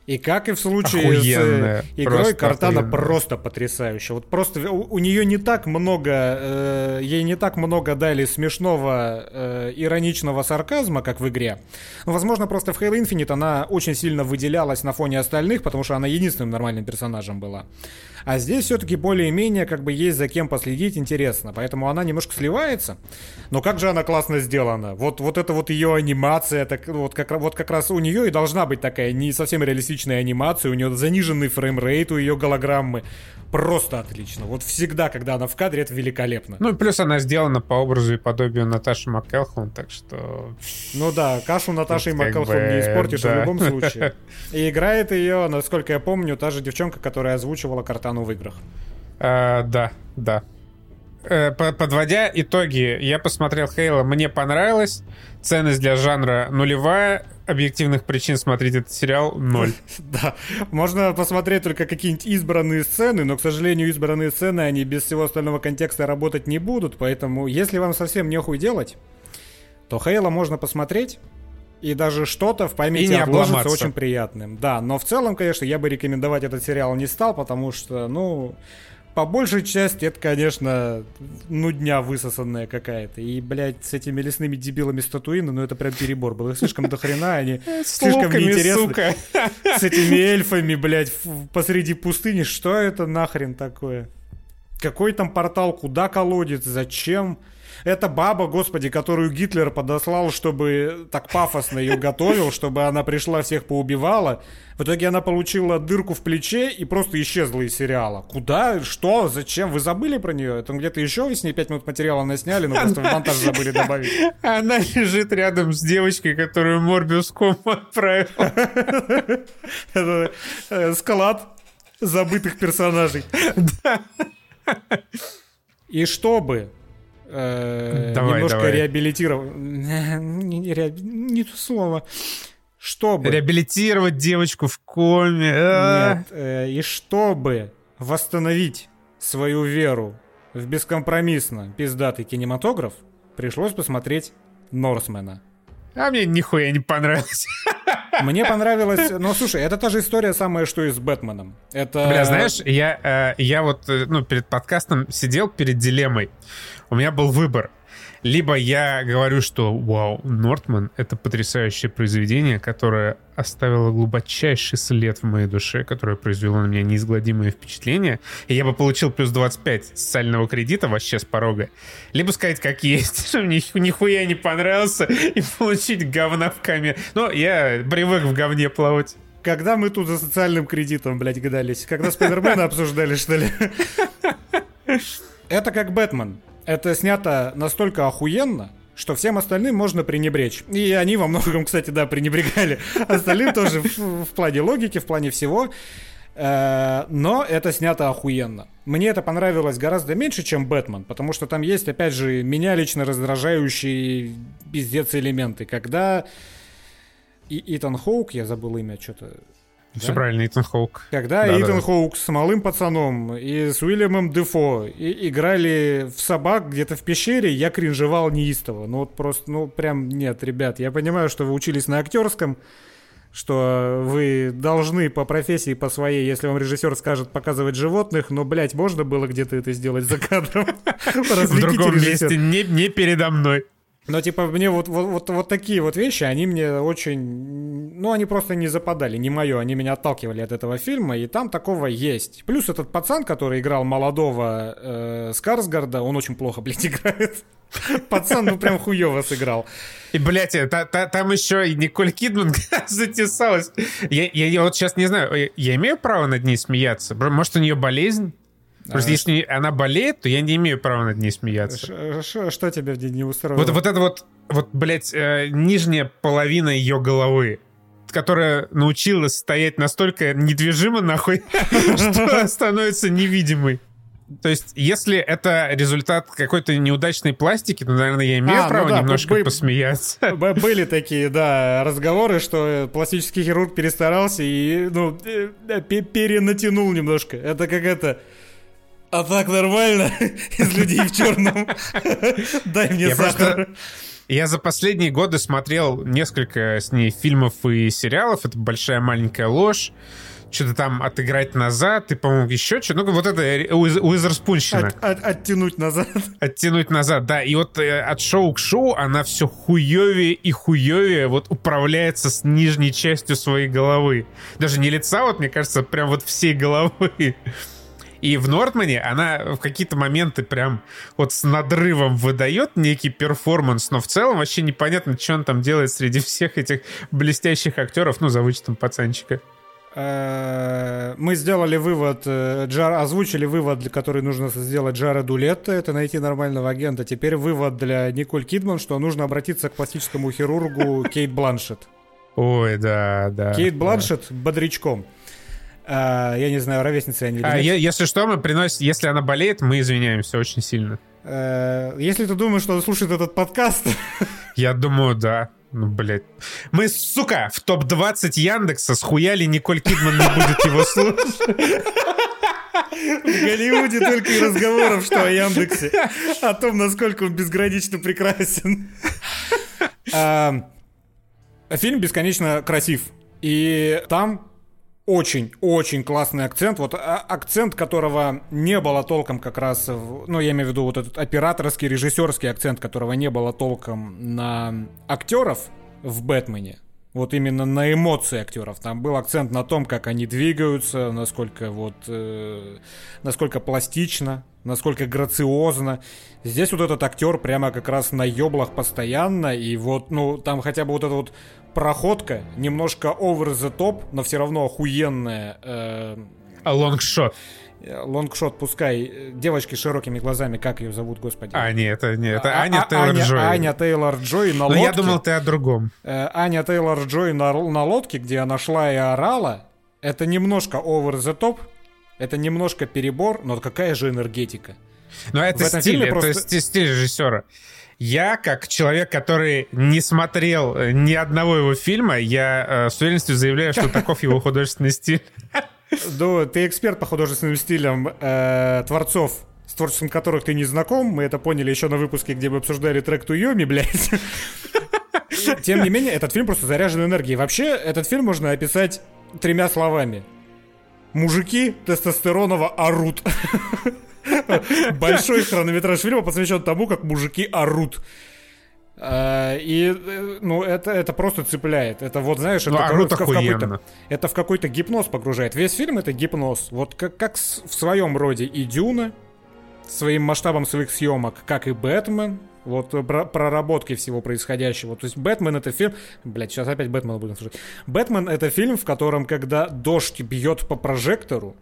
И как и в случае Охуенная. с э, игрой, просто Кортана охуенная. просто потрясающая. Вот просто у, у нее не так много, э, ей не так много дали смешного, э, ироничного сарказма, как в игре. Но, возможно, просто в Halo Infinite она очень сильно выделялась на фоне остальных, потому что она единственным нормальным персонажем была. А здесь все-таки более-менее как бы есть за кем последить, интересно. Поэтому она немножко сливается. Но как же она классно сделана. Вот, вот это вот ее анимация, так, вот, как, вот как раз у нее и должна быть такая не совсем реалистичная анимация. У нее заниженный frame rate у ее голограммы просто отлично. Вот всегда, когда она в кадре, это великолепно. Ну и плюс она сделана по образу и подобию Наташи МакКелхун, так что... Ну да, кашу Наташи МакКелхун бы, не испортишь да. в любом случае. И играет ее, насколько я помню, та же девчонка, которая озвучивала Картану в играх. А, да, да. Э, подводя итоги, я посмотрел Хейла, мне понравилось. Ценность для жанра нулевая. Объективных причин смотреть этот сериал ноль. Да, можно посмотреть только какие-нибудь избранные сцены, но, к сожалению, избранные сцены, они без всего остального контекста работать не будут, поэтому, если вам совсем нехуй делать, то Хейла можно посмотреть, и даже что-то в памяти отложится очень приятным. Да, но в целом, конечно, я бы рекомендовать этот сериал не стал, потому что, ну, по большей части это, конечно, нудня высосанная какая-то. И, блядь, с этими лесными дебилами статуины, ну это прям перебор был. Их слишком дохрена, они слишком неинтересны. С этими эльфами, блядь, посреди пустыни. Что это нахрен такое? Какой там портал? Куда колодец? Зачем? Это баба, господи, которую Гитлер подослал, чтобы так пафосно ее готовил, чтобы она пришла, всех поубивала. В итоге она получила дырку в плече и просто исчезла из сериала. Куда? Что? Зачем? Вы забыли про нее? Это где-то еще вы с ней 5 минут материала насняли, но просто в монтаж забыли добавить. Она лежит рядом с девочкой, которую Морбиус Ком отправил. Э, склад забытых персонажей. И чтобы э, давай, немножко давай. реабилитировать. Не, не, то слово. Чтобы... Реабилитировать девочку в коме. А. Нет, э, и чтобы восстановить свою веру в бескомпромиссно пиздатый кинематограф, пришлось посмотреть Норсмена. А мне нихуя не понравилось. Мне понравилось... Ну, слушай, это та же история самая, что и с Бэтменом. Это... Бля, знаешь, я, э, я вот э, ну, перед подкастом сидел перед дилеммой. У меня был выбор либо я говорю, что вау, Нортман — это потрясающее произведение, которое оставило глубочайший след в моей душе, которое произвело на меня неизгладимое впечатление, и я бы получил плюс 25 социального кредита вообще с порога. Либо сказать, как есть, что мне нихуя не понравился, и получить говна в каме. Но я привык в говне плавать. Когда мы тут за социальным кредитом, блядь, гадались? Когда Спайдермена обсуждали, что ли? Это как Бэтмен это снято настолько охуенно, что всем остальным можно пренебречь. И они во многом, кстати, да, пренебрегали остальным тоже в, плане логики, в плане всего. Э, но это снято охуенно. Мне это понравилось гораздо меньше, чем Бэтмен, потому что там есть, опять же, меня лично раздражающие пиздец элементы, когда и Итан Хоук, я забыл имя, что-то все да? правильно, Итан Хоук. Когда да, Итан да. Хоук с малым пацаном и с Уильямом Дефо и играли в собак где-то в пещере, я кринжевал неистово. Ну вот просто, ну прям нет, ребят, я понимаю, что вы учились на актерском, что вы должны по профессии, по своей, если вам режиссер скажет показывать животных, но, блядь, можно было где-то это сделать за кадром? В другом месте, не передо мной. Но типа мне вот, вот, вот, вот такие вот вещи, они мне очень... Ну, они просто не западали, не мое. Они меня отталкивали от этого фильма, и там такого есть. Плюс этот пацан, который играл молодого э, Скарсгарда, он очень плохо, блядь, играет. Пацан, ну прям хуево сыграл. И, блядь, та, та, там еще и Николь Кидман затесалась. Я, я, я вот сейчас не знаю, я имею право над ней смеяться? Может, у нее болезнь? Просто а, если она болеет, то я не имею права над ней смеяться. Что тебя в день не устроило? Вот, вот это вот, вот, блядь, э, нижняя половина ее головы которая научилась стоять настолько недвижимо, нахуй, что становится невидимой. То есть, если это результат какой-то неудачной пластики, то, наверное, я имею а, право ну да, немножко бы, посмеяться. Были такие, да, разговоры, что пластический хирург перестарался и, ну, э, перенатянул немножко. Это как это а так нормально из людей в черном. Дай мне сахар. Я за последние годы смотрел несколько с ней фильмов и сериалов. Это «Большая маленькая ложь», что-то там отыграть назад, и, по-моему, еще что-то. Ну, вот это Уизерспунщина. От, от, оттянуть назад. Оттянуть назад, да. И вот э, от шоу к шоу она все хуевее и хуевее вот управляется с нижней частью своей головы. Даже не лица, вот, мне кажется, прям вот всей головы. И в Нортмане она в какие-то моменты прям вот с надрывом выдает некий перформанс, но в целом вообще непонятно, что он там делает среди всех этих блестящих актеров, ну, за вычетом пацанчика. Э, мы сделали вывод, э, Джар, озвучили вывод, для который нужно сделать Джареду Летто, это найти нормального агента. Теперь вывод для Николь Кидман, что нужно обратиться к пластическому хирургу Кейт Бланшет. Ой, да, да. Кейт Бланшет да. бодрячком. А, я не знаю, ровесница я не а, Если что, мы приносим, если она болеет, мы извиняемся очень сильно. А, если ты думаешь, что он слушает этот подкаст... Я думаю, да. Ну, блядь. Мы, сука, в топ-20 Яндекса схуяли Николь Кидман не будет его слушать. В Голливуде только и разговоров, что о Яндексе. О том, насколько он безгранично прекрасен. Фильм бесконечно красив. И там очень-очень классный акцент. Вот а, акцент, которого не было толком как раз, в, ну, я имею в виду вот этот операторский, режиссерский акцент, которого не было толком на актеров в «Бэтмене». Вот именно на эмоции актеров. Там был акцент на том, как они двигаются, насколько вот, э, насколько пластично, насколько грациозно. Здесь вот этот актер прямо как раз на еблах постоянно, и вот, ну, там хотя бы вот эта вот проходка, немножко over the top, но все равно охуенная. Э, а лонгшот. Лонгшот, пускай. Девочки с широкими глазами, как ее зовут, господи? А, нет, это, нет, это а, Аня а, Тейлор Джой. Аня Тейлор Джой на лодке. я думал, ты о другом. Э, Аня Тейлор Джой на, на лодке, где она шла и орала. Это немножко over the top, это немножко перебор, но какая же энергетика. Но это стиль, это просто... стиль режиссера. Я, как человек, который не смотрел э, ни одного его фильма, я э, с уверенностью заявляю, что таков его художественный стиль. Ну, ты эксперт по художественным стилям э, творцов, с творчеством которых ты не знаком. Мы это поняли еще на выпуске, где мы обсуждали трек Туйоми, блядь. Тем не менее, этот фильм просто заряжен энергией. Вообще, этот фильм можно описать тремя словами. Мужики тестостероново орут. Большой хронометраж фильма посвящен тому, как мужики орут. А, и, э, ну, это, это просто цепляет. Это вот, знаешь, ну, это, в, какой-то, это в какой-то гипноз погружает. Весь фильм это гипноз. Вот как, как в своем роде и Дюна, своим масштабом своих съемок, как и Бэтмен, вот проработки всего происходящего. То есть Бэтмен это фильм... Блять, сейчас опять Бэтмен будем слушать. Бэтмен это фильм, в котором, когда дождь бьет по прожектору,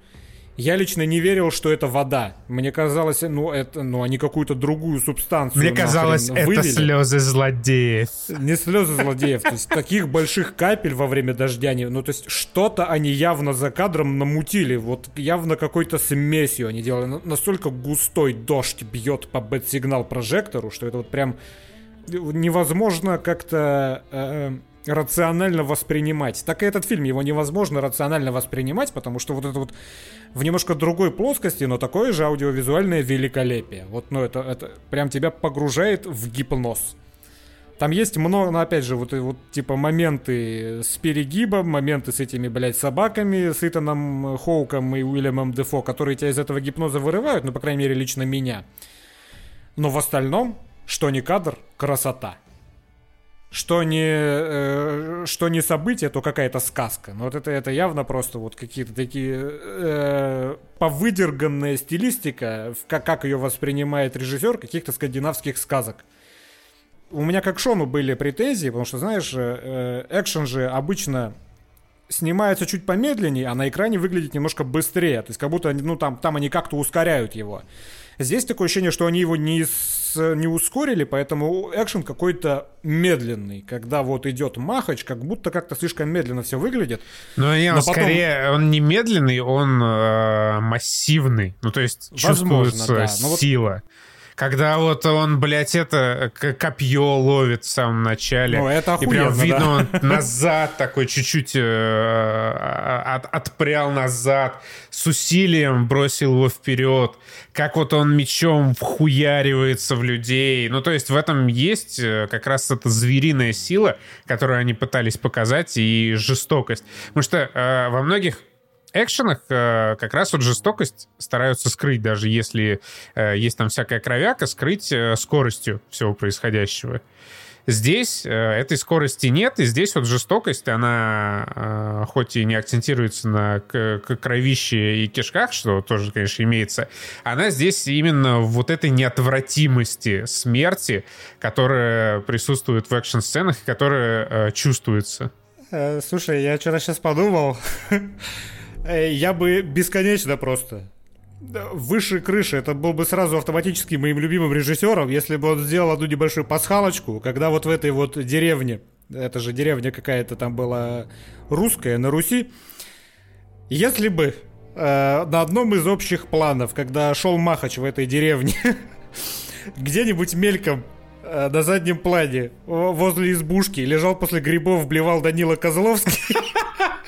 я лично не верил, что это вода. Мне казалось, ну, это, ну, они какую-то другую субстанцию Мне казалось, это слезы злодеев. Не слезы злодеев. То есть таких больших капель во время дождя не... Ну, то есть что-то они явно за кадром намутили. Вот явно какой-то смесью они делали. Настолько густой дождь бьет по бэт-сигнал прожектору, что это вот прям невозможно как-то... Э, рационально воспринимать. Так и этот фильм, его невозможно рационально воспринимать, потому что вот это вот в немножко другой плоскости, но такое же аудиовизуальное великолепие. Вот, ну, это, это прям тебя погружает в гипноз. Там есть много, но опять же, вот, вот типа моменты с перегибом, моменты с этими, блядь, собаками, с Итаном Хоуком и Уильямом Дефо, которые тебя из этого гипноза вырывают, ну, по крайней мере, лично меня. Но в остальном, что не кадр, красота что не, э, что не событие, то какая-то сказка. Но вот это, это явно просто вот какие-то такие э, повыдерганная стилистика, как, как ее воспринимает режиссер каких-то скандинавских сказок. У меня как Шону были претензии, потому что, знаешь, э, экшен же обычно снимается чуть помедленнее, а на экране выглядит немножко быстрее. То есть как будто ну, там, там они как-то ускоряют его. Здесь такое ощущение, что они его не, с, не ускорили, поэтому экшен какой-то медленный. Когда вот идет махач, как будто как-то слишком медленно все выглядит. Ну, не, он потом... скорее, он не медленный, он э, массивный. Ну, то есть Возможно, чувствуется да. сила. Вот Когда вот он, блядь, это копье ловит в самом начале. Ну, это И прям охуенно, видно, да. он назад такой чуть-чуть э, от- отпрял назад, с усилием бросил его вперед. Как вот он мечом вхуяривается в людей. Ну, то есть в этом есть э, как раз эта звериная сила, которую они пытались показать, и жестокость. Потому что э, во многих экшенах э, как раз вот жестокость стараются скрыть, даже если э, есть там всякая кровяка, скрыть э, скоростью всего происходящего. Здесь э, этой скорости нет, и здесь вот жестокость, она э, хоть и не акцентируется на к- к- кровище и кишках, что тоже, конечно, имеется, она здесь именно в вот этой неотвратимости смерти, которая присутствует в экшн-сценах, и которая э, чувствуется. Э, Слушай, я что-то сейчас подумал. Э, Я бы бесконечно просто выше крыши. Это был бы сразу автоматически моим любимым режиссером, если бы он сделал одну небольшую пасхалочку, когда вот в этой вот деревне, это же деревня какая-то там была русская на Руси, если бы э, на одном из общих планов, когда шел Махач в этой деревне, где-нибудь мельком э, на заднем плане возле избушки лежал после грибов, блевал Данила Козловский.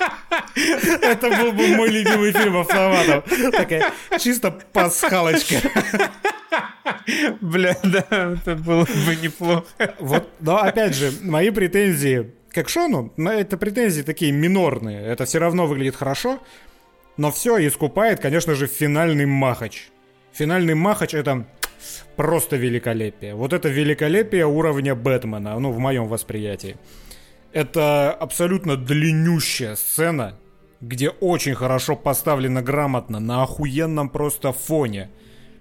Это был бы мой любимый фильм автоматом. Такая чисто пасхалочка. Бля, да, это было бы неплохо. Вот, но опять же, мои претензии к экшону, но это претензии такие минорные. Это все равно выглядит хорошо, но все искупает, конечно же, финальный махач. Финальный махач это просто великолепие. Вот это великолепие уровня Бэтмена, ну, в моем восприятии. Это абсолютно длиннющая сцена, где очень хорошо поставлено грамотно, на охуенном просто фоне.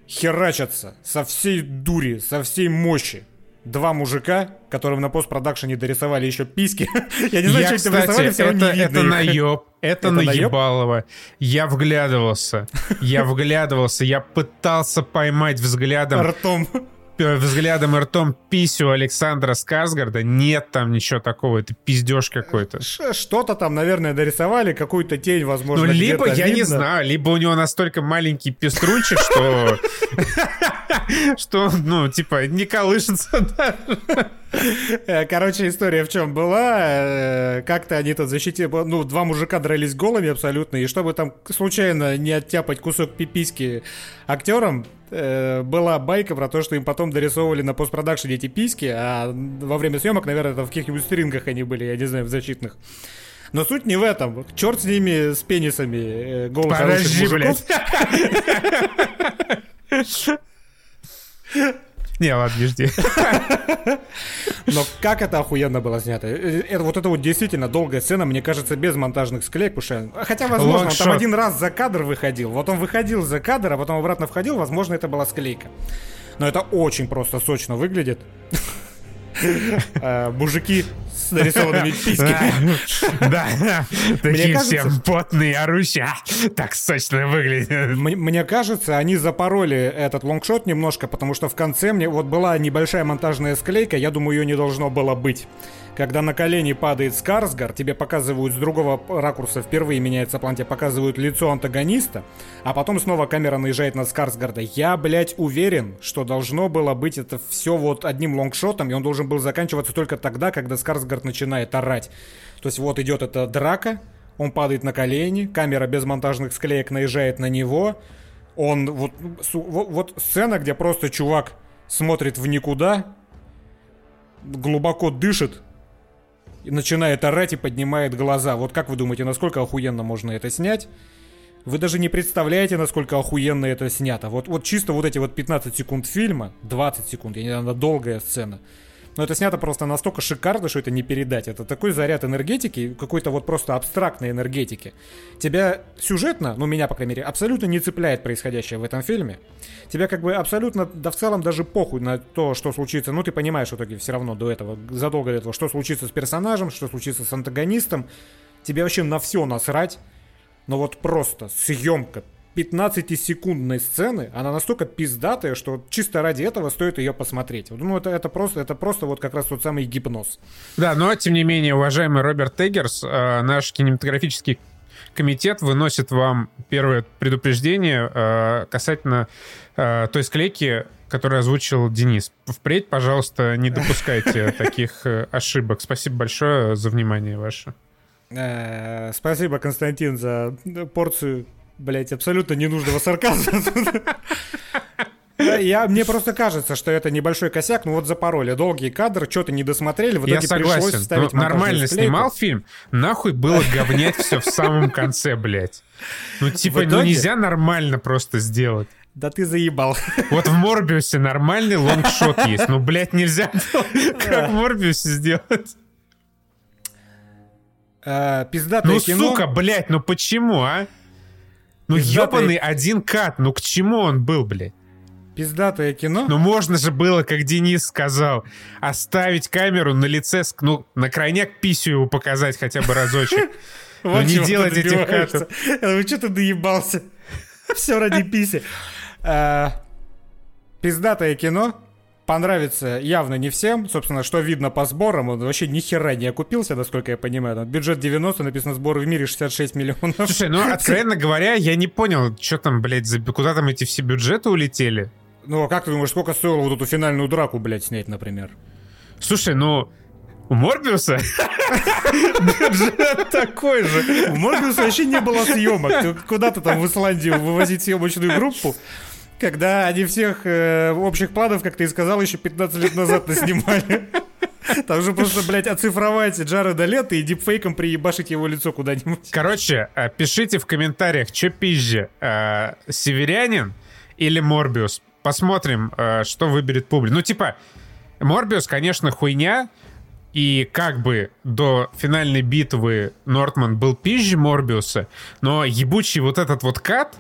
Херачатся со всей дури, со всей мощи. Два мужика, которым на постпродакшене дорисовали еще письки. Я не знаю, Я, что они там рисовали, кстати, все равно это, не это наеб. Это, Это наеб? наебалово. Я вглядывался. Я вглядывался. Я пытался поймать взглядом, Ртом. Взглядом и ртом писю Александра Скарсгарда. Нет там ничего такого. Это пиздеж какой-то. Что-то там, наверное, дорисовали, какую-то тень, возможно, Ну, либо, я не видно. знаю, либо у него настолько маленький пеструнчик, что... Что, ну, типа, не колышется даже. Э, Короче, история в чем была. э, Как-то они тут защитили... Ну, два мужика дрались голыми абсолютно, и чтобы там случайно не оттяпать кусок пиписьки актерам, э, была байка про то, что им потом дорисовывали на постпродакшене эти письки, а во время съемок, наверное, там в каких-нибудь стрингах они были, я не знаю, в защитных. Но суть не в этом. Черт с ними, с пенисами э, голых Подожди, блядь. Не, ладно, жди. Но как это охуенно было снято. Э, э, Вот это вот действительно долгая сцена, мне кажется, без монтажных склеек, потому что... Хотя, возможно, он там один раз за кадр выходил. Вот он выходил за кадр, а потом обратно входил, возможно, это была склейка. Но это очень просто сочно выглядит. Э, Мужики с нарисованными письками. Да, такие все потные, орущие. А, Так сочно выглядит. Мне кажется, они запороли этот лонгшот немножко, потому что в конце мне вот была небольшая монтажная склейка, я думаю, ее не должно было быть. Когда на колени падает Скарсгар, тебе показывают с другого ракурса, впервые меняется план, тебе показывают лицо антагониста, а потом снова камера наезжает на Скарсгарда. Я, блядь, уверен, что должно было быть это все вот одним лонгшотом, и он должен был заканчиваться только тогда, когда Скарсгард начинает орать. То есть вот идет эта драка, он падает на колени, камера без монтажных склеек наезжает на него, он вот, вот, вот сцена, где просто чувак смотрит в никуда, глубоко дышит и начинает орать и поднимает глаза. Вот как вы думаете, насколько охуенно можно это снять? Вы даже не представляете, насколько охуенно это снято. Вот, вот чисто вот эти вот 15 секунд фильма, 20 секунд, я не знаю, долгая сцена. Но это снято просто настолько шикарно, что это не передать. Это такой заряд энергетики, какой-то вот просто абстрактной энергетики. Тебя сюжетно, ну меня, по крайней мере, абсолютно не цепляет происходящее в этом фильме. Тебя как бы абсолютно, да в целом даже похуй на то, что случится. Ну ты понимаешь в итоге все равно до этого, задолго до этого, что случится с персонажем, что случится с антагонистом. Тебе вообще на все насрать. Но вот просто съемка 15-секундной сцены, она настолько пиздатая, что чисто ради этого стоит ее посмотреть. Ну, это, это, просто, это просто вот как раз тот самый гипноз. Да, но тем не менее, уважаемый Роберт Теггерс, э, наш кинематографический комитет выносит вам первое предупреждение э, касательно э, той склейки, который озвучил Денис. Впредь, пожалуйста, не допускайте таких ошибок. Спасибо большое за внимание ваше. Спасибо, Константин, за порцию, блядь, абсолютно ненужного сарказма. Я, мне просто кажется, что это небольшой косяк, ну вот запороли. Долгий кадр, что-то не досмотрели, в итоге Я согласен. пришлось ставить ну, нормально снимал фильм, нахуй было говнять все в самом конце, блядь. Ну типа, ну нельзя нормально просто сделать. Да ты заебал. Вот в Морбиусе нормальный лонгшот есть. Ну, блядь, нельзя как в Морбиусе сделать. А, пиздатое ну, кино. сука, блядь, ну почему, а? Ну, ебаный один кат, ну к чему он был, блядь? Пиздатое кино. Ну можно же было, как Денис сказал, оставить камеру на лице, ну, на крайняк писю его показать хотя бы разочек. Вот не чего ты делать этих добиваешься. Ну что ты доебался? Все ради писи. А, Пиздатое кино. Понравится явно не всем. Собственно, что видно по сборам, он вообще ни хера не окупился, насколько я понимаю. Там бюджет 90, написано сборы в мире 66 миллионов. Слушай, ну, откровенно говоря, я не понял, что там, блядь, за- куда там эти все бюджеты улетели? Ну, а как ты думаешь, сколько стоило вот эту финальную драку, блядь, снять, например? Слушай, ну, у Морбиуса бюджет такой же. У Морбиуса вообще не было съемок. Куда-то там в Исландию вывозить съемочную группу, когда они всех э, общих планов, как ты и сказал, еще 15 лет назад наснимали. Там же просто, блядь, оцифровать Джареда Лето и дипфейком приебашить его лицо куда-нибудь. Короче, э, пишите в комментариях, что пизже, э, Северянин или Морбиус. Посмотрим, э, что выберет публика. Ну, типа, Морбиус, конечно, хуйня, и как бы до финальной битвы Нортман был пизже Морбиуса, но ебучий вот этот вот кат,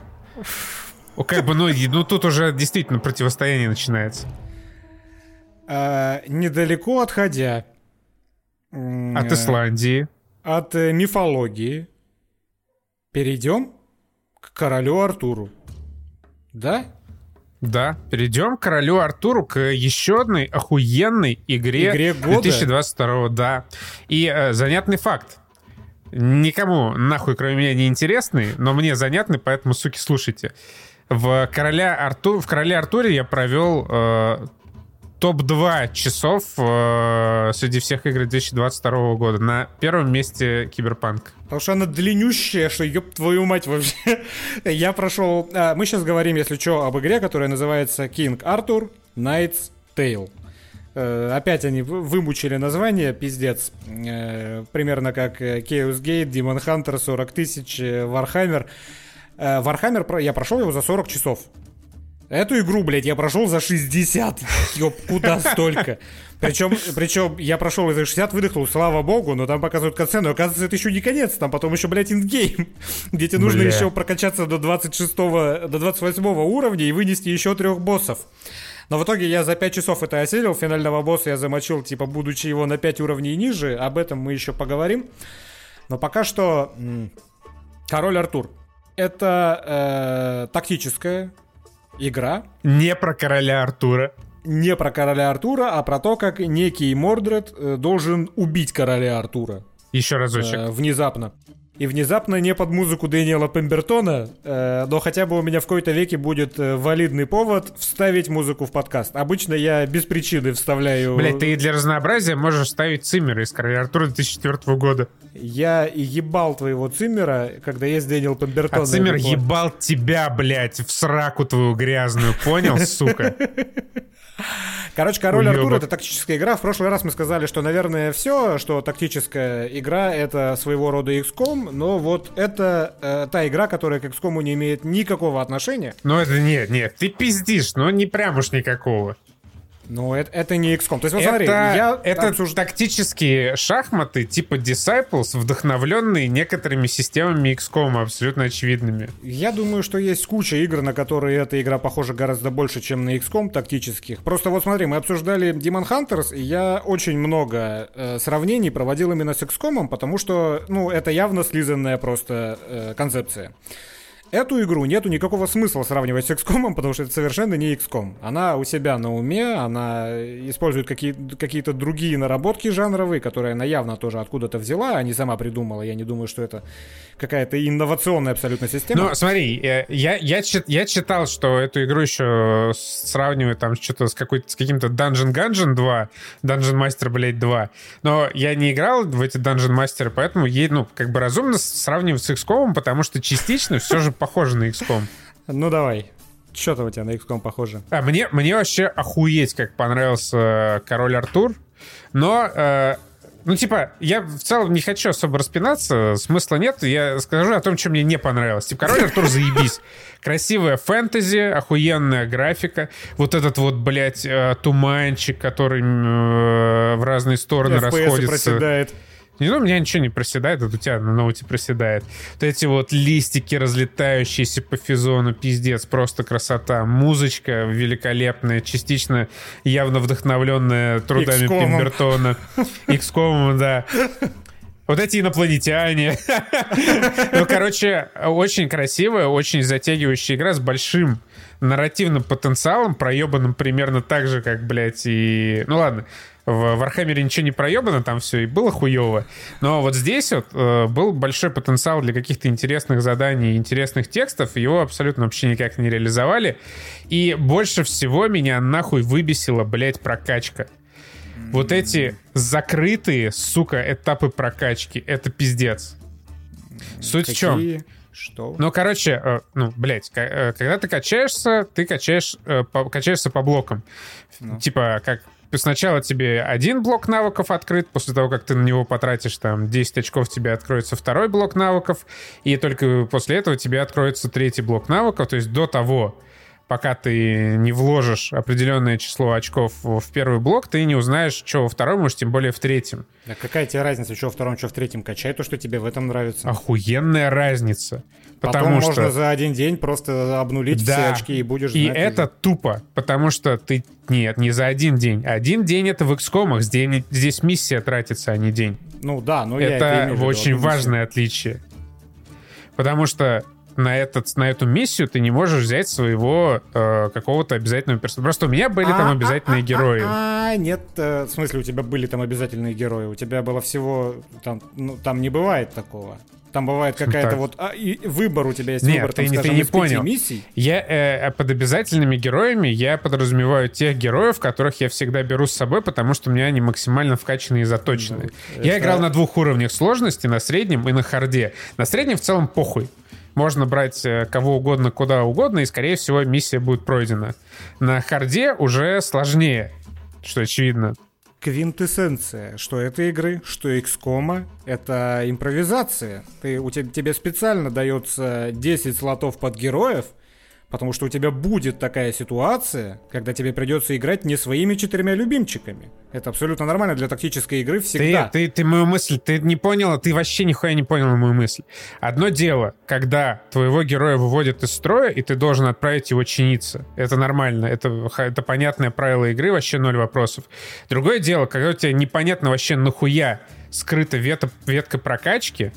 как бы, ну, ну тут уже действительно противостояние начинается. А, недалеко отходя От Исландии. от э, мифологии, перейдем к королю Артуру. Да? Да, перейдем к королю Артуру, к еще одной охуенной игре, Игре года. 2022, да. И э, занятный факт. Никому нахуй, кроме меня, не интересный, но мне занятный, поэтому, суки, слушайте. В, короля Арту... в короле Артуре я провел э, топ-2 часов э, среди всех игр 2022 года. На первом месте Киберпанк. Потому что она длиннющая, что ёб твою мать вообще. Я прошел... а, мы сейчас говорим, если что, об игре, которая называется King Arthur Knight's Tale. Э, опять они вы- вымучили название, пиздец. Э, примерно как э, Chaos Gate, Demon Hunter, 40 тысяч, э, Warhammer. Warhammer про- я прошел его за 40 часов. Эту игру, блядь, я прошел за 60. Ёб, куда столько? Причем, причем я прошел за 60, выдохнул, слава богу, но там показывают катсцену. Оказывается, это еще не конец, там потом еще, блядь, индгейм, где тебе нужно Бля. еще прокачаться до 26 до 28 уровня и вынести еще трех боссов. Но в итоге я за 5 часов это осилил, финального босса я замочил, типа, будучи его на 5 уровней ниже, об этом мы еще поговорим. Но пока что Король Артур. Это э, тактическая игра, Не про короля Артура. не про короля Артура, а про то, как некий Мордред э, должен убить короля Артура Еще разочек. э, внезапно. И внезапно не под музыку Дэниела Пембертона, э, но хотя бы у меня в какой-то веке будет э, валидный повод вставить музыку в подкаст. Обычно я без причины вставляю... Блять, ты для разнообразия можешь ставить Циммера из Артура 2004 года. Я ебал твоего Циммера, когда есть Дэниел Пембертон. А Циммер ебал тебя, блядь, в сраку твою грязную, понял, сука? Короче, Король. Артур это тактическая игра. В прошлый раз мы сказали, что, наверное, все, что тактическая игра это своего рода XCOM, но вот это э, та игра, которая к XCOM не имеет никакого отношения. Ну это нет, нет, ты пиздишь, но не прям уж никакого. Но это, это не XCOM. То есть, вот смотри, это я это обсуж- тактические шахматы типа Disciples, вдохновленные некоторыми системами XCOM, абсолютно очевидными. Я думаю, что есть куча игр, на которые эта игра похожа гораздо больше, чем на XCOM тактических. Просто вот смотри, мы обсуждали Demon Hunters, и я очень много э, сравнений проводил именно с XCOM, потому что, ну, это явно слизанная просто э, концепция. Эту игру нету никакого смысла сравнивать с XCOM, потому что это совершенно не XCOM. Она у себя на уме, она использует какие- какие-то другие наработки жанровые, которые она явно тоже откуда-то взяла, а не сама придумала. Я не думаю, что это какая-то инновационная абсолютно система. Ну, смотри, э, я, я, чит- я читал, что эту игру еще сравнивают там что-то с, какой-то, с каким-то Dungeon Gungeon 2, Dungeon Master, блядь, 2. Но я не играл в эти Dungeon Master, поэтому ей, ну, как бы разумно сравнивать с XCOM, потому что частично все же похоже на XCOM. Ну давай. Что-то у тебя на XCOM похоже. А, мне, мне вообще охуеть, как понравился э, Король Артур. Но, э, ну, типа, я в целом не хочу особо распинаться, смысла нет. Я скажу о том, что мне не понравилось. Типа, Король Артур заебись. Красивая фэнтези, охуенная графика. Вот этот вот, блядь, э, туманчик, который э, в разные стороны FPS расходится. проседает. Не, ну, у меня ничего не проседает, это у тебя на ноуте проседает. Вот эти вот листики, разлетающиеся по физону, пиздец, просто красота. Музычка великолепная, частично явно вдохновленная трудами XCOM-ом. Пембертона. XCOM, да. Вот эти инопланетяне. Ну, короче, очень красивая, очень затягивающая игра с большим нарративным потенциалом, проебанным примерно так же, как, блядь, и... Ну, ладно, в Вархаммере ничего не проебано, там все и было хуево. Но вот здесь вот э, был большой потенциал для каких-то интересных заданий, интересных текстов. Его абсолютно вообще никак не реализовали. И больше всего меня нахуй выбесила, блядь, прокачка. Вот эти закрытые, сука, этапы прокачки. Это пиздец. Суть в чем? Какие? Что? Ну, короче, э, ну, блядь, э, когда ты качаешься, ты качаешь, э, по- качаешься по блокам. Ну. Типа, как сначала тебе один блок навыков открыт, после того, как ты на него потратишь там 10 очков, тебе откроется второй блок навыков, и только после этого тебе откроется третий блок навыков, то есть до того, пока ты не вложишь определенное число очков в первый блок, ты не узнаешь, что во втором, уж тем более в третьем. А какая тебе разница, что во втором, что в третьем? Качай то, что тебе в этом нравится. Охуенная разница. Потом Потому что... можно за один день просто обнулить все Да. очки и будешь И знать. это тупо, потому что ты... Нет, не за один день. Один день это в XCOM, здесь, здесь миссия тратится, а не день. Ну да, я это это в виду, очень миссию. важное отличие. Потому что на, этот, на эту миссию ты не можешь взять своего э, какого-то обязательного персонажа. Просто у меня были там А, обязательные а, а, герои. А, нет, э, в смысле, у тебя были там обязательные герои. У тебя было всего... Там, ну, там не бывает такого. Там бывает какая-то Так. вот... а, и выбор у тебя есть Нет, выбор, ты там, не- ты скажем, не понял. миссий. Я э, под обязательными героями я подразумеваю тех героев, которых я всегда беру с собой, потому что у меня они максимально вкачаны и заточены. Ну, Я это- играл на двух уровнях сложности, на среднем и на харде. На среднем в целом похуй. Можно брать э, кого угодно, куда угодно, и, скорее всего, миссия будет пройдена. На харде уже сложнее, что очевидно. Квинтэссенция, что этой игры, что XCOM, это импровизация. Ты, у тебя, тебе специально дается 10 слотов под героев, потому что у тебя будет такая ситуация, когда тебе придется играть не своими четырьмя любимчиками. Это абсолютно нормально для тактической игры Ты, всегда. ты, ты мою мысль, ты не поняла, ты вообще нихуя не поняла мою мысль. Одно дело, когда твоего героя выводят из строя, и ты должен отправить его чиниться. Это нормально, это, это понятное правило игры, вообще ноль вопросов. Другое дело, когда у тебя непонятно вообще нахуя скрыта вета, ветка прокачки,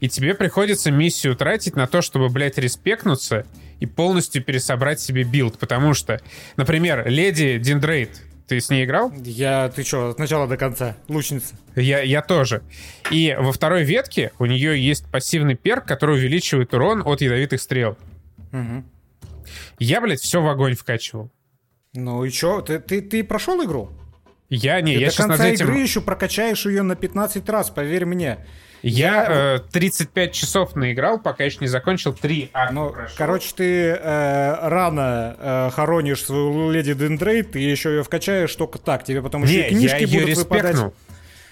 и тебе приходится миссию тратить на то, чтобы, блядь, респекнуться и полностью пересобрать себе билд. Потому что, например, леди Диндрейн, ты с ней играл? Я, ты что, от начала до конца? Лучница. Я, я тоже. И во второй ветке у нее есть пассивный перк, который увеличивает урон от ядовитых стрел. Мгм. Я, блядь, все в огонь вкачивал. Ну и чё, ты, ты, ты прошел игру? Я не, Ты я до сейчас над конца этим... игры еще прокачаешь ее на 15 раз, поверь мне. Я э, 35 часов наиграл, пока еще не закончил 3 акта Ну, короче, ты э, рано э, хоронишь свою леди Дендрейд, ты еще ее вкачаешь только так. Тебе потом еще Не, и книжки я ее будут выпадать.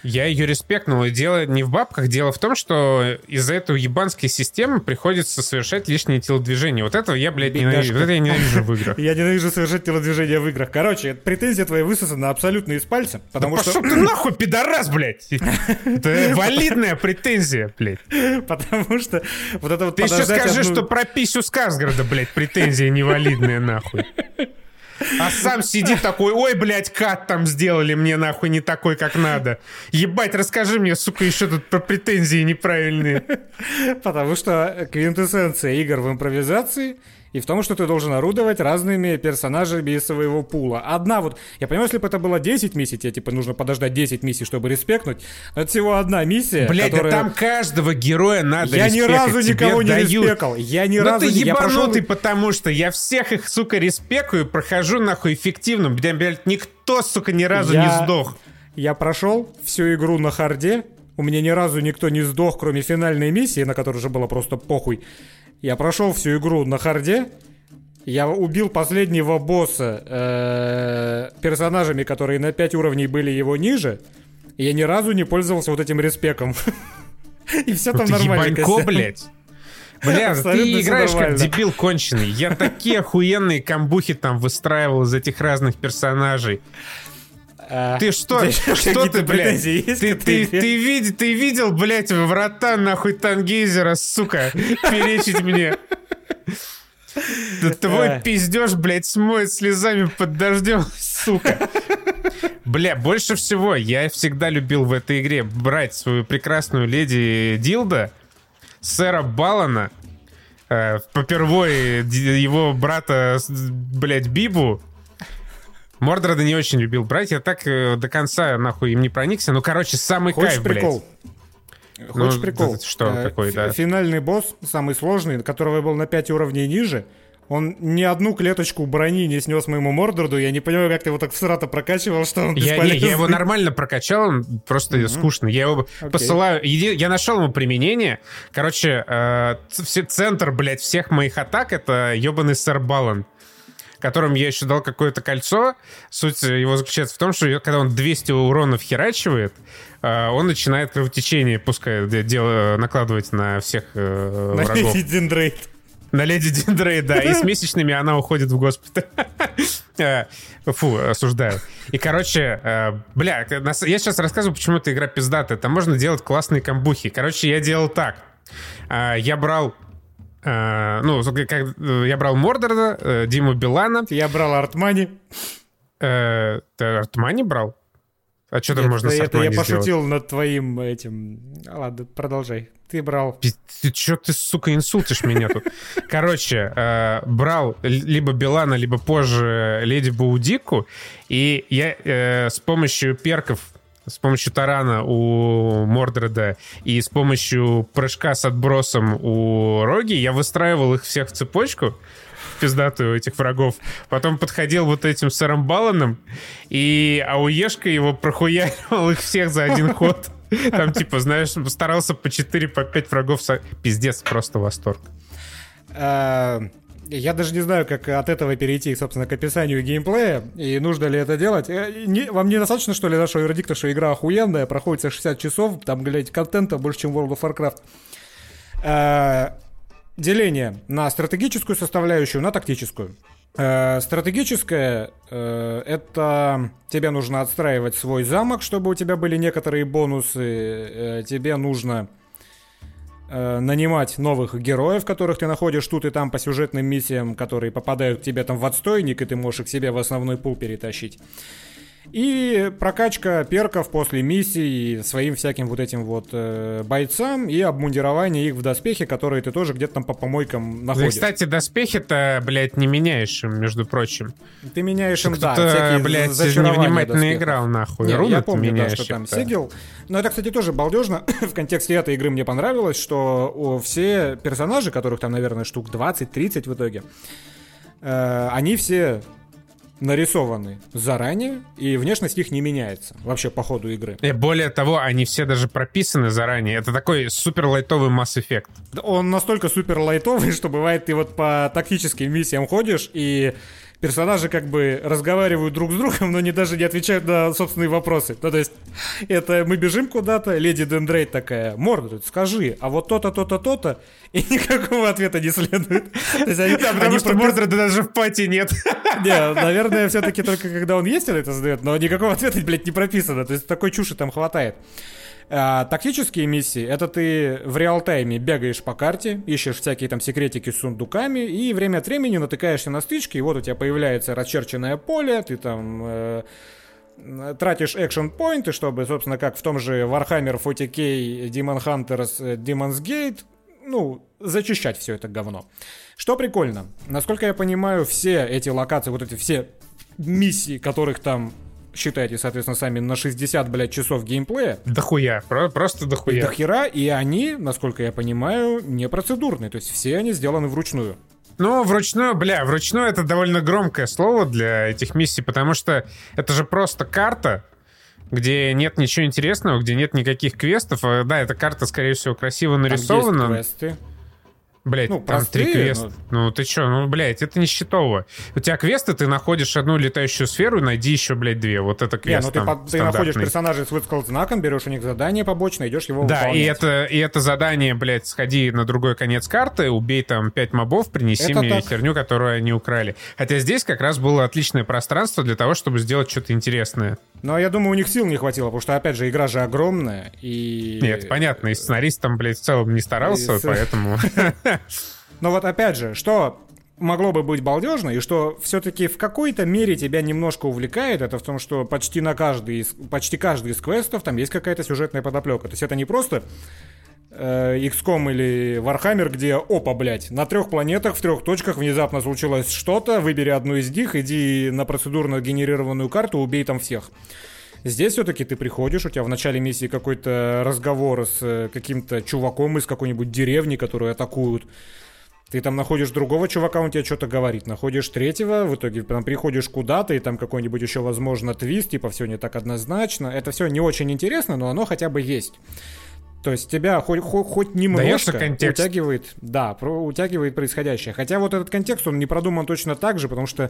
Я ее респектнул. И дело не в бабках, дело в том, что из-за этой ебанской системы приходится совершать лишние телодвижения. Вот этого я, блядь, Бедняжка. ненавижу. Вот это я ненавижу в играх. Я ненавижу совершать телодвижения в играх. Короче, претензия твоя высосана абсолютно из пальца, потому что... ты нахуй, пидорас, блядь! Это валидная претензия, блядь. Потому что вот это вот Ты еще скажи, что про писю Скарсгарда, блядь, претензия невалидная, нахуй. А сам сидит такой, ой, блядь, кат там сделали мне нахуй не такой, как надо. Ебать, расскажи мне, сука, еще тут про претензии неправильные. Потому что квинтэссенция игр в импровизации и в том, что ты должен орудовать разными персонажами из своего пула. Одна вот, я понимаю, если бы это было 10 миссий, тебе типа нужно подождать 10 миссий, чтобы респекнуть, но это всего одна миссия, Блядь, которая... да там каждого героя надо Я ни разу тебе никого не дают. респекал. Я ни ну разу ты не... я прошел- ебанутый, потому что я всех их, сука, респекую, прохожу нахуй эффективно. Блядь, никто, сука, ни разу Я- не сдох. Я прошел всю игру на харде. У меня ни разу никто не сдох, кроме финальной миссии, на которой уже было просто похуй. Я прошел всю игру на харде. Я убил последнего босса э, персонажами, которые на 5 уровней были его ниже. И я ни разу не пользовался вот этим респеком. И все там нормально. ебанько, блядь. Бля, ты играешь как дебил конченый. Я такие охуенные камбухи там выстраивал из этих разных персонажей. А, Ты что? Что ты, блядь? есть Ты, ты, ты, види- ты видел, блядь, врата нахуй Тангейзера, сука, перечить мне? Да твой пиздеж, блядь, смоет слезами под дождем, сука. Бля, больше всего я всегда любил в этой игре брать свою прекрасную леди Дилда, сэра Балана, э, попервой его брата, блядь, Бибу. Мордрода не очень любил брать, я так э, до конца нахуй им не проникся. Ну, короче, самый Хочешь кайф, блядь. прикол? Хочешь Ну, прикол? это что Э, такое, фи- да? Финальный босс, самый сложный, которого я был на 5 уровней ниже, он ни одну клеточку брони не снес моему Мордорду. Я не понимаю, как ты его так всрато прокачивал, что он Я, не, я его нормально прокачал, он просто скучно. Я его Окей. посылаю. еди- Я нашел ему применение. Короче, э, центр, блядь, всех моих атак это ебаный сэр Балан которым я еще дал какое-то кольцо. Суть его заключается в том, что когда он 200 урона вхерачивает, э, он начинает кровотечение пускай де- дел- накладывать на всех э, На врагов. Леди Дендрейд. На Леди Диндрей, да. И с месячными она уходит в госпиталь. Э, Фу, осуждаю. И, короче, э, бля, я сейчас рассказываю, почему эта игра пиздатая. Там можно делать классные камбухи. Короче, я делал так. Э, Я брал... э, Ну, как, э, я брал Мордорда, э, Диму Билана. Я брал Артмани. Ты Артмани брал? А что там можно с это я пошутил над твоим этим... Ладно, продолжай. Ты брал... Ты чё ты, сука, инсультишь меня тут? Короче, брал либо Билана, либо позже Леди Баудику, и я с помощью перков, с помощью тарана у Мордреда и с помощью прыжка с отбросом у Роги, я выстраивал их всех в цепочку, пиздатую этих врагов. Потом подходил вот этим сэром Баланом, и Ауешка его прохуяривал их всех за один ход. Там, типа, знаешь, старался по 4, по 5 врагов. Пиздец, просто восторг. Я даже не знаю, как от этого перейти, собственно, к описанию геймплея, и нужно ли это делать. Э, не- Вам недостаточно, что ли, нашего вердикта, что игра охуенная, проходит за 60 часов, там, глядите, контента больше, чем World of Warcraft. А, Деление на стратегическую составляющую, на тактическую. Э, Стратегическая э, это тебе нужно отстраивать свой замок, чтобы у тебя были некоторые бонусы. Э, Тебе нужно э, нанимать новых героев, которых ты находишь тут и там по сюжетным миссиям, которые попадают к тебе там в отстойник, и ты можешь их себе в основной пул перетащить. И прокачка перков после миссий своим всяким вот этим вот э, бойцам и обмундирование их в доспехи, которые ты тоже где-то там по помойкам Да, находишь. кстати, доспехи-то, блядь, не меняешь им, между прочим. Ты меняешь им, да, всякие блядь, невнимательно доспехов. играл, нахуй. Не, Руны я помню, да, что там сигил. Но это, кстати, тоже балдежно. в контексте этой игры мне понравилось, что все персонажи, которых там, наверное, штук 20-30 в итоге, э, они все нарисованы заранее, и внешность их не меняется вообще по ходу игры. И более того, они все даже прописаны заранее. Это такой супер лайтовый Mass Effect. Он настолько супер лайтовый, что бывает ты вот по тактическим миссиям ходишь, и персонажи как бы разговаривают друг с другом, но они даже не отвечают на собственные вопросы. Ну, то есть, это мы бежим куда-то, леди Дендрейд такая, Мордред, скажи, а вот то-то, то-то, то-то, и никакого ответа не следует. То есть, они, Потому они что пропис- Мордреда даже в пати нет. Не, наверное, все-таки только когда он есть, он это задает, но никакого ответа, блядь, не прописано. То есть такой чуши там хватает. А тактические миссии, это ты в реал-тайме бегаешь по карте, ищешь всякие там секретики с сундуками, и время от времени натыкаешься на стычки, и вот у тебя появляется расчерченное поле, ты там... Э, тратишь экшен поинты, чтобы, собственно, как в том же Warhammer 40k, Demon Hunters, э, Demon's Gate, ну, зачищать все это говно. Что прикольно, насколько я понимаю, все эти локации, вот эти все миссии, которых там считайте, соответственно, сами на 60, блядь, часов геймплея. Дохуя, про- просто дохуя. Дохера, и они, насколько я понимаю, не процедурные. То есть все они сделаны вручную. Ну, вручную, бля, вручную это довольно громкое слово для этих миссий, потому что это же просто карта, где нет ничего интересного, где нет никаких квестов. А, Да, эта карта, скорее всего, красиво нарисована. Там есть квесты. Блять, Ну, там простые, три квеста. Ну, ты чё, ну, блядь, это не счетово. У тебя квесты, ты находишь одну летающую сферу, найди еще, блядь, две. Вот это Не, квест ну ты, там ты стандартный. находишь персонажей с выскал знаком, берешь у них задание побочное, идешь его Да, и выполнять. это, и это задание, блядь, сходи на другой конец карты, убей там пять мобов, принеси Это мне так. херню, которую они украли. Хотя здесь как раз было отличное пространство для того, чтобы сделать что-то интересное. Но я думаю, у них сил не хватило, потому что, опять же, игра же огромная, и... Нет, понятно, и сценарист там, блядь, в целом не старался, И поэтому... Но вот опять же, что могло бы быть балдежно, и что все-таки в какой-то мере тебя немножко увлекает, это в том, что почти на каждый из, почти каждый из квестов там есть какая-то сюжетная подоплека. То есть это не просто XCOM или Warhammer, где, опа, блядь, на трех планетах, в трех точках внезапно случилось что-то, выбери одну из них, иди на процедурно генерированную карту, убей там всех. Здесь все-таки ты приходишь, у тебя в начале миссии какой-то разговор с э, каким-то чуваком из какой-нибудь деревни, которую атакуют. Ты там находишь другого чувака, он тебе что-то говорит. Находишь третьего, в итоге там приходишь куда-то, и там какой-нибудь еще, возможно, твист, типа все не так однозначно. Это все не очень интересно, но оно хотя бы есть. То есть тебя хоть, хоть, хоть немножко контекст. утягивает, да, про- утягивает происходящее. Хотя вот этот контекст, он не продуман точно так же, потому что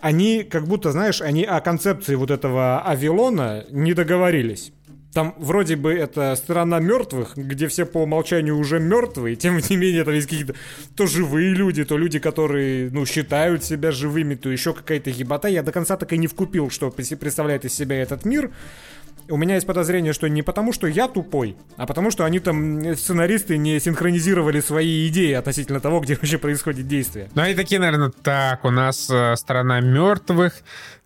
они, как будто, знаешь, они о концепции вот этого Авилона не договорились. Там вроде бы это страна мертвых, где все по умолчанию уже мертвые, тем не менее там есть какие-то то живые люди, то люди, которые, ну, считают себя живыми, то еще какая-то ебата. Я до конца так и не вкупил, что представляет из себя этот мир. У меня есть подозрение, что не потому, что я тупой, а потому, что они там, э, сценаристы, не синхронизировали свои идеи относительно того, где вообще происходит действие. Ну, они такие, наверное, так, у нас э, страна мертвых,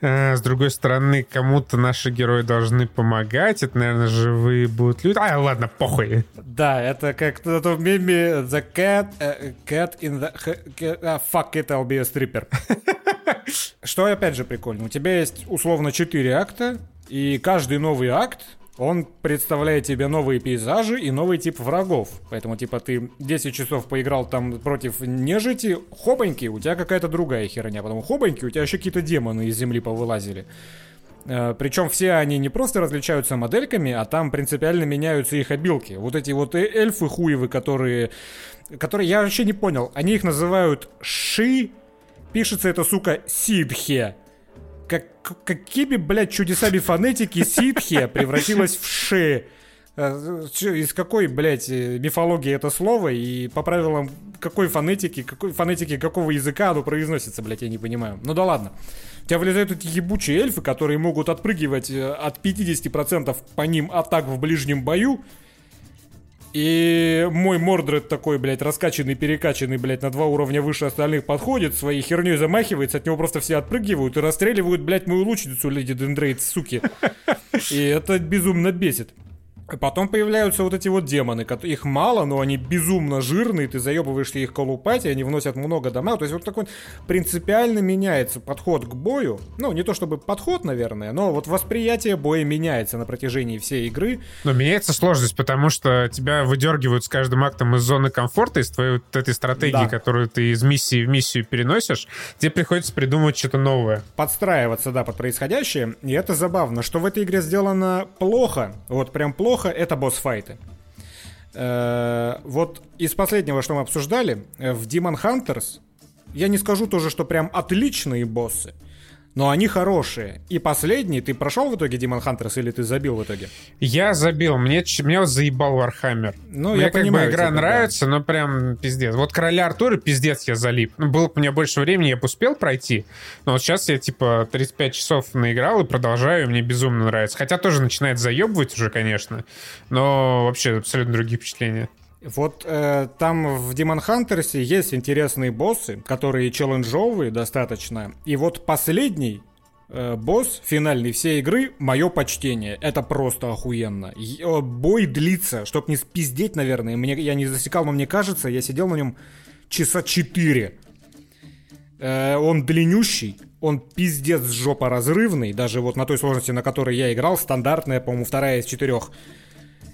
э, с другой стороны, кому-то наши герои должны помогать, это, наверное, живые будут люди. А, ладно, похуй. Да, это как то в меме The cat, э, cat in the... cat- а, fuck it, I'll be a stripper. Что опять же прикольно. У тебя есть условно 4 акта, и каждый новый акт, он представляет тебе новые пейзажи и новый тип врагов. Поэтому, типа, ты 10 часов поиграл там против нежити, хобоньки, у тебя какая-то другая херня. Потом хобоньки, у тебя еще какие-то демоны из земли повылазили. Причем все они не просто различаются модельками, а там принципиально меняются их обилки. Вот эти вот э- эльфы хуевы, которые... Которые я вообще не понял. Они их называют Ши. Пишется это, сука, Сидхе. Как, какими, блядь, чудесами фонетики Сидхе превратилась в Ши? Э, Из какой, блядь, э, мифологии это слово и по правилам какой фонетики, какой фонетики какого языка оно произносится, блядь, я не понимаю. Ну да ладно. У тебя вылезают эти ебучие эльфы, которые могут отпрыгивать э, от 50% по ним атак в ближнем бою. И мой Мордред такой, блядь, раскачанный, перекачанный, блядь, на два уровня выше остальных подходит, своей херней замахивается, от него просто все отпрыгивают и расстреливают, блядь, мою лучницу, леди Дендрейд, суки. И это безумно бесит. Потом появляются вот эти вот демоны, их мало, но они безумно жирные, ты заебываешься их колупать, и они вносят много дамага. То есть вот такой принципиально меняется подход к бою. Ну, не то чтобы подход, наверное, но вот восприятие боя меняется на протяжении всей игры. Но меняется сложность, потому что тебя выдергивают с каждым актом из зоны комфорта, из твоей вот этой стратегии, Да. которую ты из миссии в миссию переносишь, тебе приходится придумывать что-то новое. подстраиваться, да, под происходящее. И это забавно, что в этой игре сделано плохо, вот прям плохо, это босс-файты. Э, Вот из последнего, что мы обсуждали, э, в Demon Hunters, я не скажу тоже, что прям отличные боссы, но они хорошие. И последний, ты прошел в итоге Demon Hunters или ты забил в итоге? Я забил, мне, меня вот заебал Warhammer. Ну, мне я как понимаю бы игра тебя, нравится, но прям пиздец. Вот Короля Артура пиздец я залип. Ну, было бы у меня больше времени, я бы успел пройти. Но вот сейчас я типа 35 часов наиграл и продолжаю, и мне безумно нравится. Хотя тоже начинает заебывать уже, конечно. Но вообще абсолютно другие впечатления. Вот э, там в Demon Hunters есть интересные боссы, которые челленджовые достаточно. И вот последний э, босс финальный всей игры мое почтение. Это просто охуенно. Э, бой длится, чтоб не спиздеть, наверное. Мне, я не засекал, но мне кажется, я сидел на нем часа 4. Э, он длиннющий, он пиздец жопа разрывный, даже вот на той сложности, на которой я играл, стандартная, по-моему, вторая из четырех.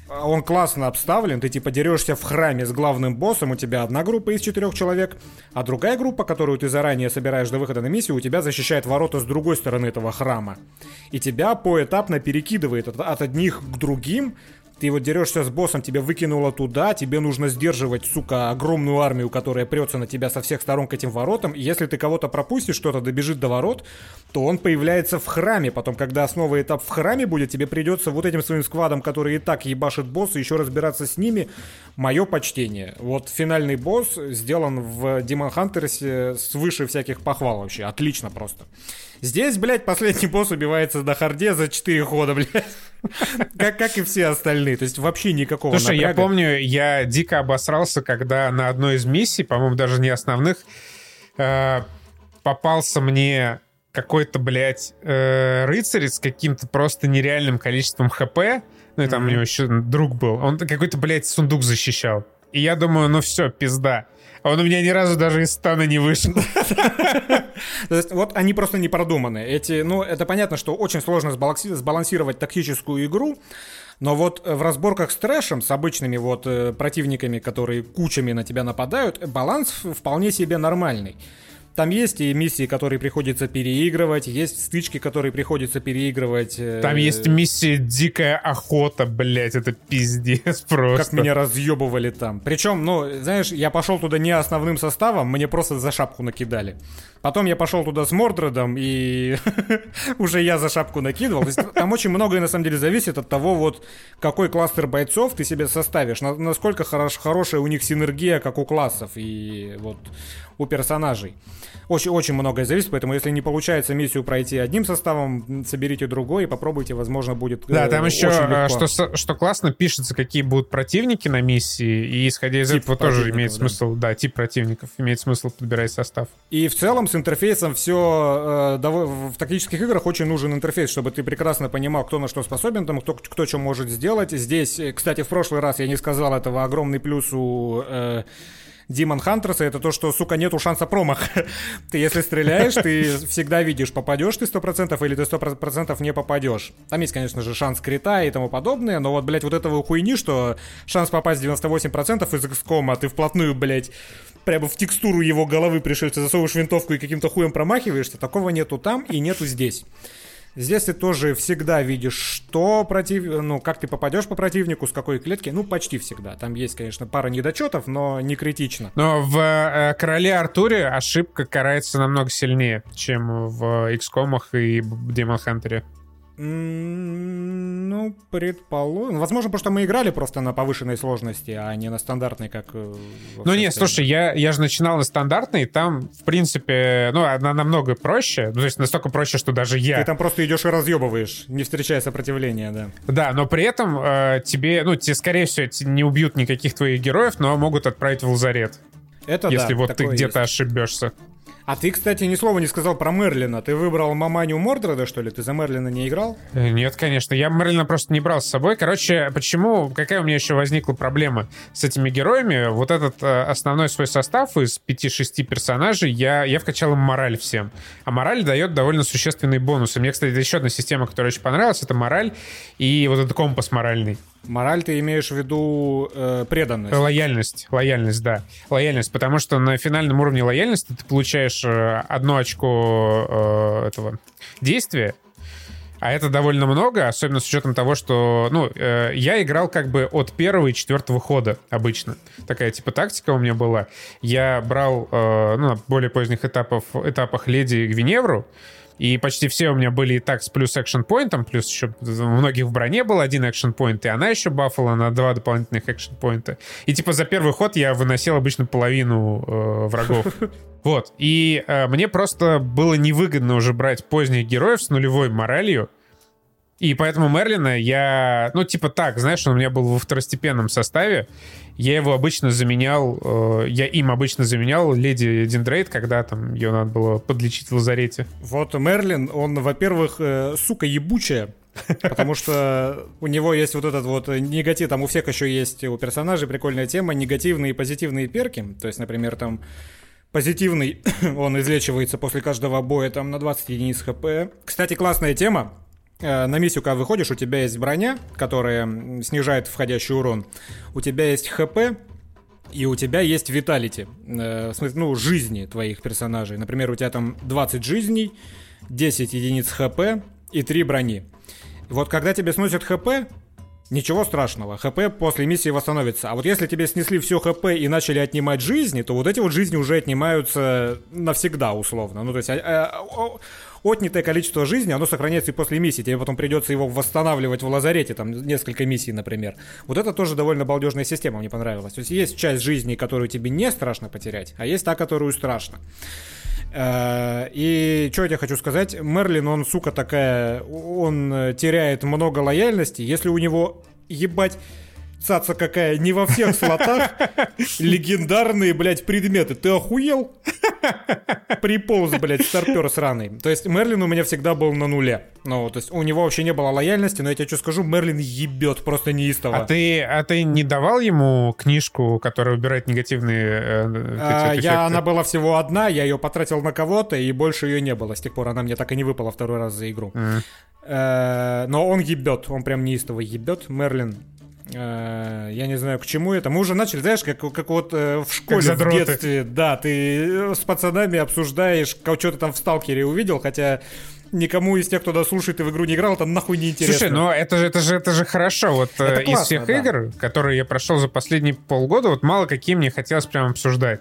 А Он классно обставлен, ты типа дерешься в храме с главным боссом, у тебя одна группа из четырех человек, а другая группа, которую ты заранее собираешь до выхода на миссию, у тебя защищает ворота с другой стороны этого храма. И тебя поэтапно перекидывает от, от одних к другим, ты вот дерешься с боссом, тебя выкинуло туда, тебе нужно сдерживать, сука, огромную армию, которая прется на тебя со всех сторон к этим воротам, и если ты кого-то пропустишь, кто-то добежит до ворот, то он появляется в храме, потом, когда основа этап в храме будет, тебе придется вот этим своим сквадом, который и так ебашит босса, еще разбираться с ними, мое почтение. Вот финальный босс сделан в Demon Hunters свыше всяких похвал вообще, отлично просто. Здесь, блядь, последний босс убивается на харде за 4 хода, блядь. Как, как и все остальные. То есть вообще никакого Слушай, напряга. я помню, я дико обосрался, когда на одной из миссий, по-моему, даже не основных, э, попался мне какой-то, блядь, э, рыцарь с каким-то просто нереальным количеством хп. Ну и там Мгм. у него еще друг был. Он какой-то, блядь, сундук защищал. И я думаю, ну все, пизда. А он у меня ни разу даже из стана не вышел. То есть вот они просто не продуманы. Эти, ну, это понятно, что очень сложно сбаланси- сбалансировать тактическую игру, но вот э, в разборках с трэшем, с обычными вот э, противниками, которые кучами на тебя нападают, баланс вполне себе нормальный. Там есть и миссии, которые приходится переигрывать, есть стычки, которые приходится переигрывать. э, Там есть миссия «Дикая охота», блядь, это пиздец просто. Как меня разъебывали там. Причем, ну, знаешь, я пошел туда не основным составом, мне просто за шапку накидали. Потом я пошел туда с Мордредом, и уже я за шапку накидывал. То есть там очень многое, на самом деле, зависит от того, вот, какой кластер бойцов ты себе составишь, на- насколько хорош, хорошая у них синергия, как у классов, и вот у персонажей. Очень, очень многое зависит, поэтому если не получается миссию пройти одним составом, соберите другой и попробуйте, возможно, будет Да, э, там еще, э, легко. что, что классно, пишется, какие будут противники на миссии, и исходя из Тип этого тоже имеет да. смысл, да. тип противников, имеет смысл подбирать состав. И в целом с интерфейсом все в тактических играх очень нужен интерфейс, чтобы ты прекрасно понимал, кто на что способен, там, кто, кто что может сделать. Здесь, э, кстати, в прошлый раз я не сказал этого, огромный плюс у э, Demon Hunters, это то, что, сука, нету шанса промаха. ты если стреляешь, ты всегда видишь, попадешь ты 100% или ты 100% не попадешь. Там есть, конечно же, шанс крита и тому подобное, но вот, блядь, вот этого хуйни, что шанс попасть 98% из XCOM, а ты вплотную, блядь, прямо в текстуру его головы пришельца засовываешь винтовку и каким-то хуем промахиваешься, такого нету там и нету здесь. Здесь ты тоже всегда видишь, что против... ну, как ты попадешь по противнику, с какой клетки, ну, почти всегда. Там есть, конечно, пара недочетов, но не критично. Но в э, Короле Артуре ошибка карается намного сильнее, чем в XCOM и Demon Hunter. Ну, предположим. Возможно, потому что мы играли просто на повышенной сложности, а не на стандартной, как... э, Ну нет, слушай, я, я же начинал на стандартной, там, в принципе, ну, она намного проще, ну, то есть настолько проще, что даже я... Ты там просто идешь и разъебываешь, не встречая сопротивления, да. Да, но при этом э, тебе, ну, тебе, скорее всего, не убьют никаких твоих героев, но могут отправить в лазарет, Это если да, вот ты где-то ошибешься. А ты, кстати, ни слова не сказал про Мерлина. Ты выбрал маманю Мордреда, что ли? Ты за Мерлина не играл? Э, Нет, конечно, я Мерлина просто не брал с собой. Короче, почему, какая у меня еще возникла проблема с этими героями? Вот этот э, основной свой состав из 5-6 персонажей, я, я вкачал им мораль всем. А мораль дает довольно существенные бонусы. Мне, кстати, еще одна система, которая очень понравилась, это мораль и вот этот компас моральный. Мораль ты имеешь в виду э, преданность. Лояльность, лояльность, да. Лояльность, потому что на финальном уровне лояльности ты получаешь э, одно очко э, этого действия, а это довольно много, особенно с учетом того, что, ну, э, я играл как бы от первого и четвертого хода обычно. Такая типа тактика у меня была. Я брал, э, ну, на более поздних этапов, этапах Леди Гвиневру, И почти все у меня были и так с плюс экшн-поинтом, плюс еще у многих в броне был один экшн-поинт, и она еще бафала на два дополнительных экшн-поинта. И типа за первый ход я выносил обычно половину э, врагов. Вот. И э, мне просто было невыгодно уже брать поздних героев с нулевой моралью, и поэтому Мерлина я, ну, типа так, знаешь, он у меня был во второстепенном составе. Я его обычно заменял, э, я им обычно заменял леди Дендрейд, когда там ее надо было подлечить в лазарете. Вот Мерлин, он, во-первых, э, сука ебучая, Потому что у него есть вот этот вот негатив, там у всех еще есть у персонажей прикольная тема, негативные и позитивные перки. То есть, например, там позитивный, он излечивается после каждого боя там на 20 единиц хп. Кстати, классная тема. Э, на миссию, когда выходишь, у тебя есть броня, которая снижает входящий урон. У тебя есть хп, и у тебя есть виталити, э, ну, жизни твоих персонажей. Например, у тебя там 20 жизней, 10 единиц хп и 3 брони. Вот когда тебе сносят хп, Ничего страшного, ХП после миссии восстановится. А вот если тебе снесли все ХП и начали отнимать жизни, то вот эти вот жизни уже отнимаются навсегда, условно. Ну, то есть а, а, отнятое количество жизни, оно сохраняется и после миссии. Тебе потом придется его восстанавливать в лазарете, там, несколько миссий, например. Вот это тоже довольно балдежная система, мне понравилась. То есть есть часть жизни, которую тебе не страшно потерять, а есть та, которую страшно. Э, и что я тебе хочу сказать, Мерлин, он, сука, такая, он теряет много лояльности, если у него, ебать, цаца какая, не во всех слотах легендарные, блядь, предметы. Ты охуел? Приполз, блядь, старпер сраный. То есть Мерлин у меня всегда был на нуле. Ну, то есть у него вообще не было лояльности, но я тебе что скажу, Мерлин ебет просто неистово. А ты, а ты не давал ему книжку, которая убирает негативные э, а, я, Она была всего одна, я ее потратил на кого-то, и больше ее не было. С тех пор она мне так и не выпала второй раз за игру. Mm. Э, но он ебет, он прям неистово ебет. Мерлин я не знаю, к чему это. Мы уже начали, знаешь, как, как вот э, в школе в детстве. Да, ты с пацанами обсуждаешь, что ты там в сталкере увидел, хотя никому из тех, кто дослушает и в игру не играл, это нахуй не интересно. Слушай, ну это же, это же, это же хорошо. Вот это э, классно, из всех да. игр, которые я прошел за последние полгода, вот мало какие мне хотелось прям обсуждать.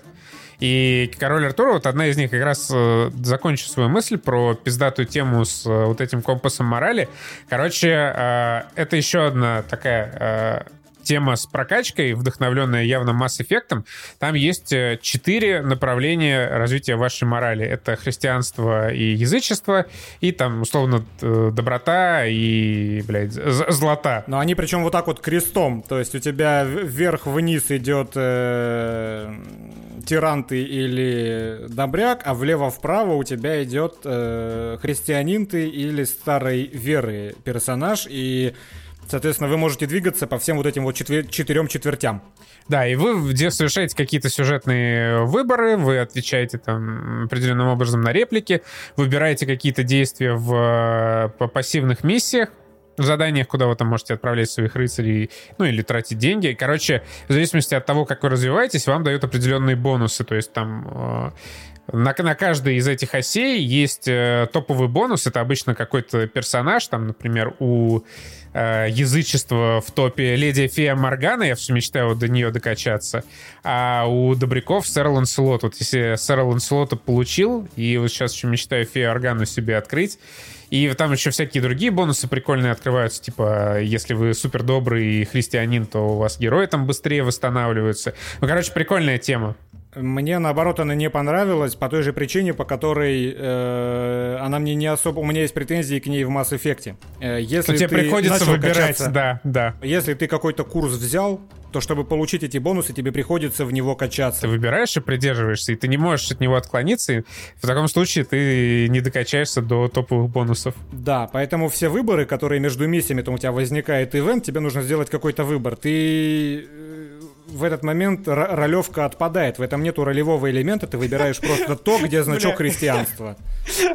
И «Король Артур», вот одна из них, как раз э, закончу свою мысль про пиздатую тему с э, вот этим компасом морали. Короче, э, это еще одна такая тема с прокачкой, вдохновленная явно масс-эффектом, там есть э, четыре направления развития вашей морали. Это христианство и язычество, и там, условно, доброта и, блядь, злота. Но они причем вот так вот крестом, то есть у тебя вверх-вниз идет э, тиранты или добряк, а влево-вправо у тебя идет э, христианин ты или старой веры персонаж, и Соответственно, вы можете двигаться по всем вот этим вот четвер- четырем четвертям. Да, и вы где совершаете какие-то сюжетные выборы, вы отвечаете там определенным образом на реплики, выбираете какие-то действия в по пассивных миссиях, в заданиях, куда вы там можете отправлять своих рыцарей, ну или тратить деньги. Короче, в зависимости от того, как вы развиваетесь, вам дают определенные бонусы. То есть там э, на, на каждой из этих осей есть э, топовый бонус. Это обычно какой-то персонаж, там, например, у э, язычества в топе Леди Фея Моргана, я все мечтаю вот до нее докачаться, а у Добряков сэр Ланселот. Вот если сэр Ланселота получил, и вот сейчас еще мечтаю Фею Органу себе открыть, и там еще всякие другие бонусы прикольные открываются, типа, если вы супер добрый христианин, то у вас герои там быстрее восстанавливаются. Ну, короче, прикольная тема. Мне, наоборот, она не понравилась по той же причине, по которой э, она мне не особо... У меня есть претензии к ней в Mass Effect. Э, если тебе приходится выбирать, качаться, да, да. Если ты какой-то курс взял, то чтобы получить эти бонусы, тебе приходится в него качаться. Ты выбираешь и придерживаешься, и ты не можешь от него отклониться, и в таком случае ты не докачаешься до топовых бонусов. Да, поэтому все выборы, которые между миссиями, там у тебя возникает ивент, тебе нужно сделать какой-то выбор. Ты э, в этот момент ролевка отпадает. В этом нету ролевого элемента, ты выбираешь просто то, где значок христианства.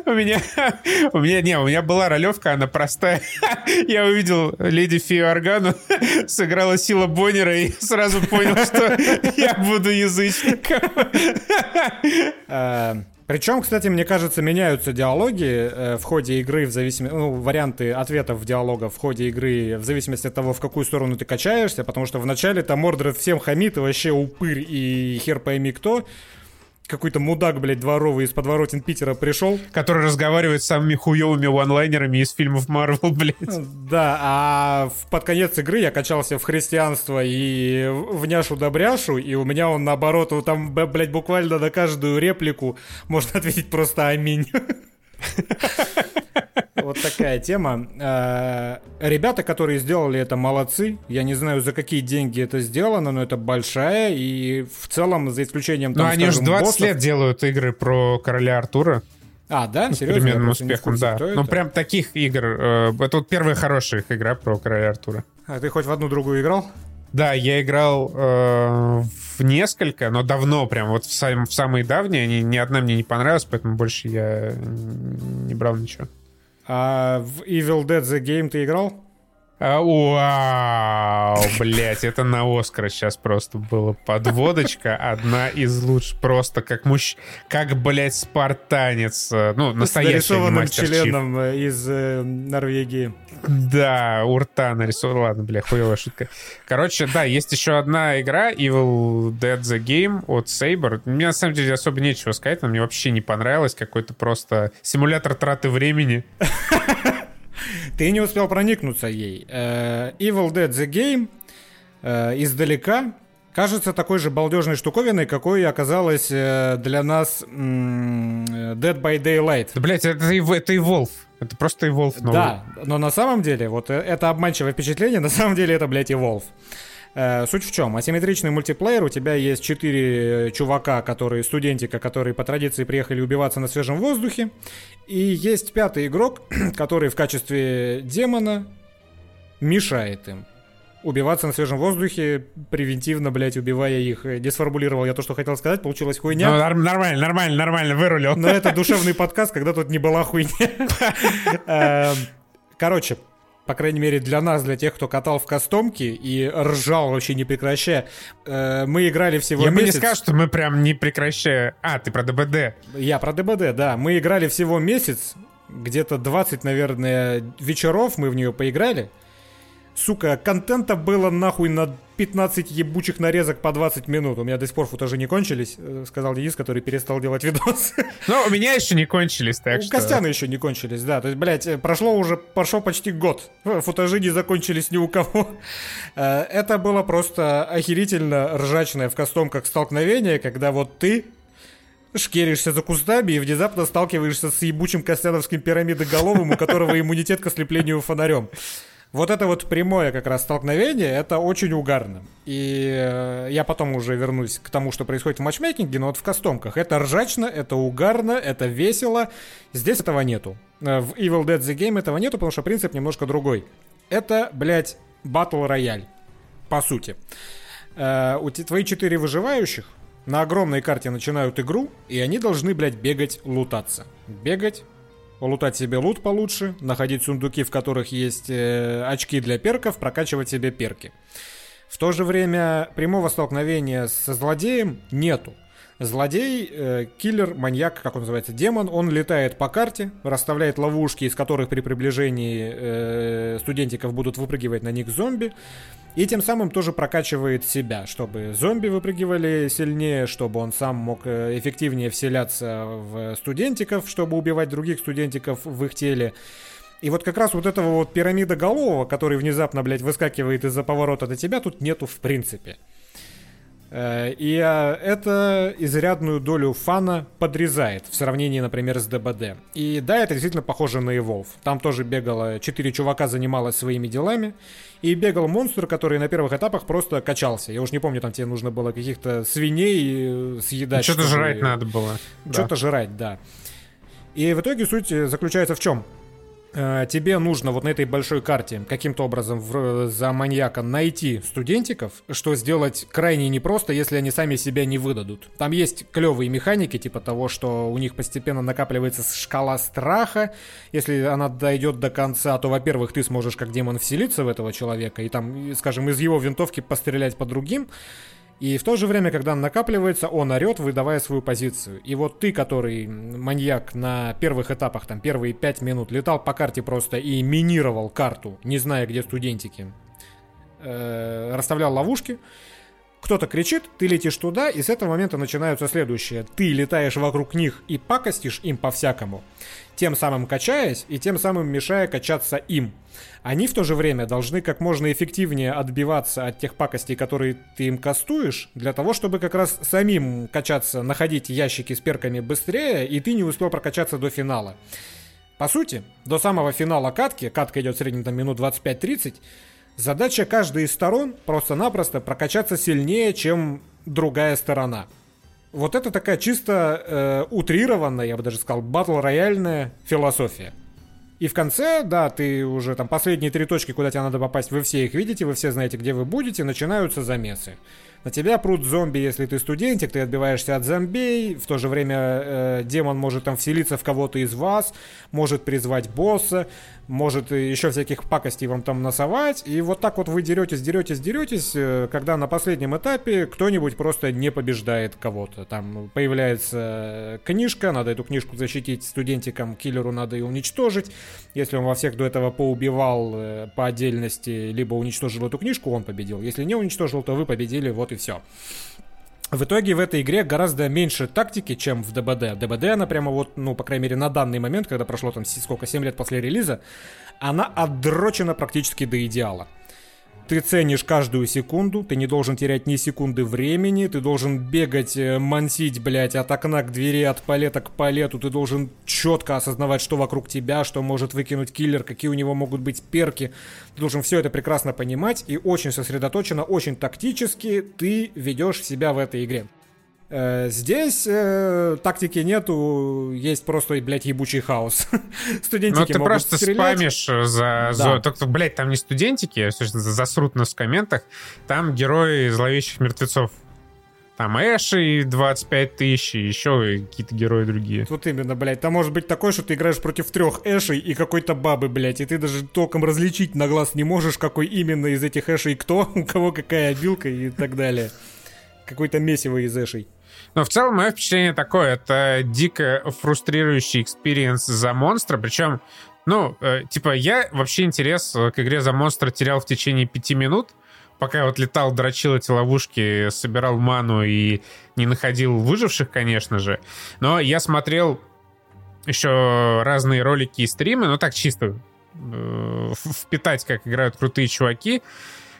У меня, у меня, не, у меня была ролевка, она простая. Я увидел Леди Фию Органу, сыграла Сила Боннера и сразу понял, что я буду язычником. Причем, кстати, мне кажется, меняются диалоги э, в ходе игры в зависимости, ну, варианты ответов диалога в ходе игры в зависимости от того, в какую сторону ты качаешься, потому что вначале там Мордред всем хамит, вообще упырь и хер пойми кто, какой-то мудак, блядь, дворовый из подворотен Питера пришел. Который разговаривает с самыми хуевыми ванлайнерами из фильмов Марвел, блядь. Да, а в, под конец игры я качался в христианство и в няшу-добряшу, и у меня он наоборот, там, блядь, буквально на каждую реплику можно ответить просто «Аминь». Вот такая тема. Э, ребята, которые сделали это, молодцы. Я не знаю, за какие деньги это сделано, но это большая. И в целом, за исключением... Там, ну, они уже 20 боссов... лет делают игры про короля Артура. А, да? Ну, с Серьезно? переменным успехом, курсе, да. Ну, прям таких игр. Э, это вот первая хорошая их игра про короля Артура. А ты хоть в одну другую играл? Да, я играл э, в несколько, но давно, прям вот в, сам, в самые давние. Они, ни одна мне не понравилась, поэтому больше я не брал ничего. А в Evil Dead The Game ты играл? А, вау, блять, это на Оскар сейчас просто было подводочка. Одна из лучших, просто как мужч... как, блять, спартанец. Э, ну, настоящий нарисованным членом э, из э, Норвегии. Да, у рта нарисован. Ладно, бля, хуевая шутка. Короче, да, есть еще одна игра, Evil Dead The Game от Saber. Мне, на самом деле, особо нечего сказать, но мне вообще не понравилось. Какой-то просто симулятор траты времени. Ты не успел проникнуться ей. Э, Evil Dead The Game э, издалека кажется такой же балдежной штуковиной, какой оказалась э, для нас Dead by Daylight. Да, блять, это, это Evolve. Это просто Evolve новый. Да, но на самом деле, вот это обманчивое впечатление, на самом деле это, блядь, Evolve. Э, суть в чем? Асимметричный мультиплеер, у тебя есть четыре чувака, которые, студентика, которые по традиции приехали убиваться на свежем воздухе, и есть пятый игрок, который в качестве демона мешает им убиваться на свежем воздухе, превентивно, блядь, убивая их. Не сформулировал я то, что хотел сказать, получилась хуйня. Ну, нормально, нормально, нормально, вырулил. Но это душевный подкаст, когда тут не была хуйня. Эм, короче, по крайней мере для нас, для тех, кто катал в кастомке и ржал вообще не прекращая. Э, мы играли всего Я месяц. Я бы не сказал, что мы прям не прекращая. А, ты про ДБД. Я про ДБД, да. Мы играли всего месяц, где-то 20, наверное, вечеров мы в нее поиграли. Сука, контента было нахуй на 15 ебучих нарезок по 20 минут. У меня до сих пор футажи не кончились, э, сказал Денис, который перестал делать видосы. Ну, у меня еще не кончились, так у что... У Костяна еще не кончились, да. То есть, блядь, э, прошло уже, прошел почти год. Футажи не закончились ни у кого. Э, это было просто охерительно ржачное в кастомках столкновение, когда вот ты шкеришься за кустами и внезапно сталкиваешься с ебучим костяновским пирамидоголовым, у которого иммунитет к ослеплению фонарем. Вот это вот прямое как раз столкновение, это очень угарно. И э, я потом уже вернусь к тому, что происходит в матчмейкинге, но вот в кастомках. Это ржачно, это угарно, это весело. Здесь этого нету. Э, в Evil Dead The Game этого нету, потому что принцип немножко другой. Это, блядь, батл рояль. По сути. Э, у твои четыре выживающих на огромной карте начинают игру, и они должны, блядь, бегать, лутаться. Бегать, лутать себе лут получше, находить сундуки, в которых есть э, очки для перков, прокачивать себе перки. В то же время прямого столкновения со злодеем нету. Злодей, э, киллер, маньяк, как он называется, демон, он летает по карте, расставляет ловушки, из которых при приближении э, студентиков будут выпрыгивать на них зомби. И тем самым тоже прокачивает себя, чтобы зомби выпрыгивали сильнее, чтобы он сам мог э, эффективнее вселяться в студентиков, чтобы убивать других студентиков в их теле. И вот как раз вот этого вот пирамида голового, который внезапно, блядь, выскакивает из-за поворота до тебя, тут нету в принципе. Э, и а, это изрядную долю фана подрезает в сравнении, например, с ДБД. И да, это действительно похоже на Evolve. Там тоже бегало, четыре чувака занималось своими делами, и бегал монстр, который на первых этапах просто качался. Я уж не помню, там тебе нужно было каких-то свиней э, съедать. Что-то жрать надо было. Что-то да. жрать, да. И в итоге суть заключается в чем? Э, тебе нужно вот на этой большой карте каким-то образом в, за маньяка найти студентиков, что сделать крайне непросто, если они сами себя не выдадут. Там есть клевые механики, типа того, что у них постепенно накапливается шкала страха. Если она дойдет до конца, то, во-первых, ты сможешь как демон вселиться в этого человека и там, скажем, из его винтовки пострелять по другим. И в то же время, когда он накапливается, он орет, выдавая свою позицию. И вот ты, который маньяк на первых этапах, там, первые пять минут, летал по карте просто и минировал карту, не зная, где студентики, э, расставлял ловушки, Кто-то кричит, ты летишь туда, и с этого момента начинаются следующие. Ты летаешь вокруг них и пакостишь им по-всякому, тем самым качаясь и тем самым мешая качаться им. Они в то же время должны как можно эффективнее отбиваться от тех пакостей, которые ты им кастуешь, для того, чтобы как раз самим качаться, находить ящики с перками быстрее, и ты не успел прокачаться до финала. По сути, до самого финала катки, катка идет в среднем там минут 25-30, Задача каждой из сторон просто-напросто прокачаться сильнее, чем другая сторона. Вот это такая чисто э, утрированная, я бы даже сказал, батл-рояльная философия. И в конце, да, ты уже там последние три точки, куда тебе надо попасть, вы все их видите, вы все знаете, где вы будете, начинаются замесы. На тебя прут зомби, если ты студентик, ты отбиваешься от зомбей, в то же время э, демон может там вселиться в кого-то из вас, может призвать босса, может еще всяких пакостей вам там носовать, и вот так вот вы деретесь, деретесь, деретесь, э, когда на последнем этапе кто-нибудь просто не побеждает кого-то. Там появляется книжка, надо эту книжку защитить студентикам, киллеру надо ее уничтожить. Если он во всех до этого поубивал э, по отдельности, либо уничтожил эту книжку, он победил. Если не уничтожил, то вы победили, вот и все. В итоге в этой игре гораздо меньше тактики, чем в ДБД. ДБД, она прямо вот, ну, по крайней мере, на данный момент, когда прошло там сколько, 7 лет после релиза, она отдрочена практически до идеала. Ты ценишь каждую секунду, ты не должен терять ни секунды времени, ты должен бегать, э, мансить, блядь, от окна к двери, от палета к палету, ты должен четко осознавать, что вокруг тебя, что может выкинуть киллер, какие у него могут быть перки. Ты должен все это прекрасно понимать и очень сосредоточенно, очень тактически ты ведешь себя в этой игре. Э, здесь э, тактики нету, есть просто, блядь, ебучий хаос. студентики Ну, ты просто стрелять. спамишь за... Да. за только, блядь, там не студентики, засрут нас в комментах, там герои зловещих мертвецов. Там Эши 25 тысяч, и еще какие-то герои другие. Вот именно, блядь. Там может быть такое, что ты играешь против трех Эшей и какой-то бабы, блядь, и ты даже толком различить на глаз не можешь, какой именно из этих Эшей кто, у кого какая обилка и так далее. Какой-то месиво из Эшей. Но в целом мое впечатление такое, это дико фрустрирующий experience за монстра, причем, ну, э, типа, я вообще интерес к игре за монстра терял в течение пяти минут, пока я вот летал, дрочил эти ловушки, собирал ману и не находил выживших, конечно же. Но я смотрел еще разные ролики и стримы, ну так чисто э, впитать, как играют крутые чуваки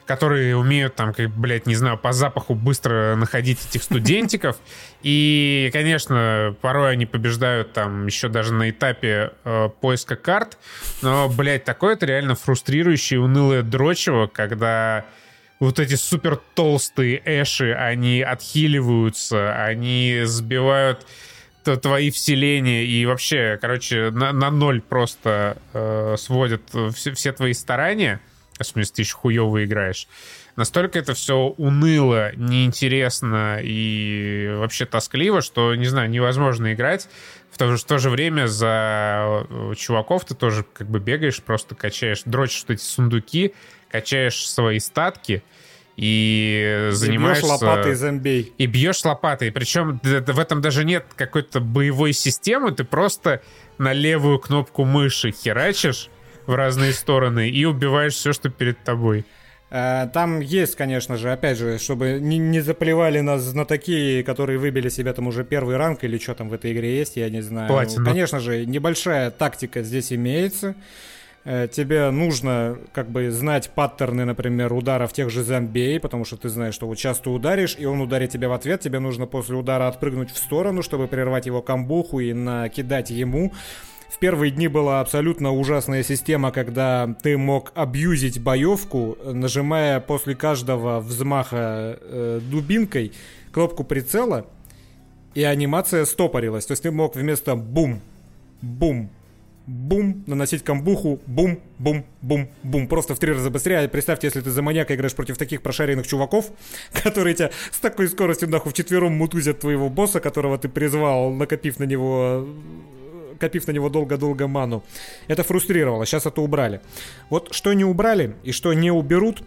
которые умеют там, как, блядь, не знаю, по запаху быстро находить этих студентиков. И, конечно, порой они побеждают там еще даже на этапе э, поиска карт. Но, блядь, такое это реально фрустрирующее, унылое дрочево, когда вот эти супер толстые эши, они отхиливаются, они сбивают твои вселения и вообще, короче, на, на ноль просто э, сводят все, все твои старания в смысле, ты еще хуево играешь. Настолько это все уныло, неинтересно и вообще тоскливо, что, не знаю, невозможно играть. В то, же, в то же время за э, чуваков ты тоже как бы бегаешь, просто качаешь, дрочишь эти сундуки, качаешь свои статки и занимаешься... И бьешь лопатой зомбей. И бьешь лопатой. Причем в этом даже нет какой-то боевой системы, ты просто на левую кнопку мыши херачишь, в разные стороны и убиваешь все, что перед тобой. Э, там есть, конечно же, опять же, чтобы не, не заплевали нас на такие, которые выбили себе там уже первый ранг или что там в этой игре есть, я не знаю. Платину. Конечно же, небольшая тактика здесь имеется. Э, тебе нужно как бы знать паттерны, например, ударов тех же зомбей, потому что ты знаешь, что вот сейчас ты ударишь, и он ударит тебя в ответ, тебе нужно после удара отпрыгнуть в сторону, чтобы прервать его камбуху и накидать ему. В первые дни была абсолютно ужасная система, когда ты мог абьюзить боевку, нажимая после каждого взмаха э, дубинкой кнопку прицела, и анимация стопорилась. То есть ты мог вместо бум, бум, бум, наносить камбуху, бум, бум, бум, бум. Просто в три раза быстрее. Представьте, если ты за маньяка играешь против таких прошаренных чуваков, которые тебя с такой скоростью нахуй вчетвером мутузят твоего босса, которого ты призвал, накопив на него копив на него долго-долго ману. Это фрустрировало, сейчас это убрали. Вот что не убрали и что не уберут,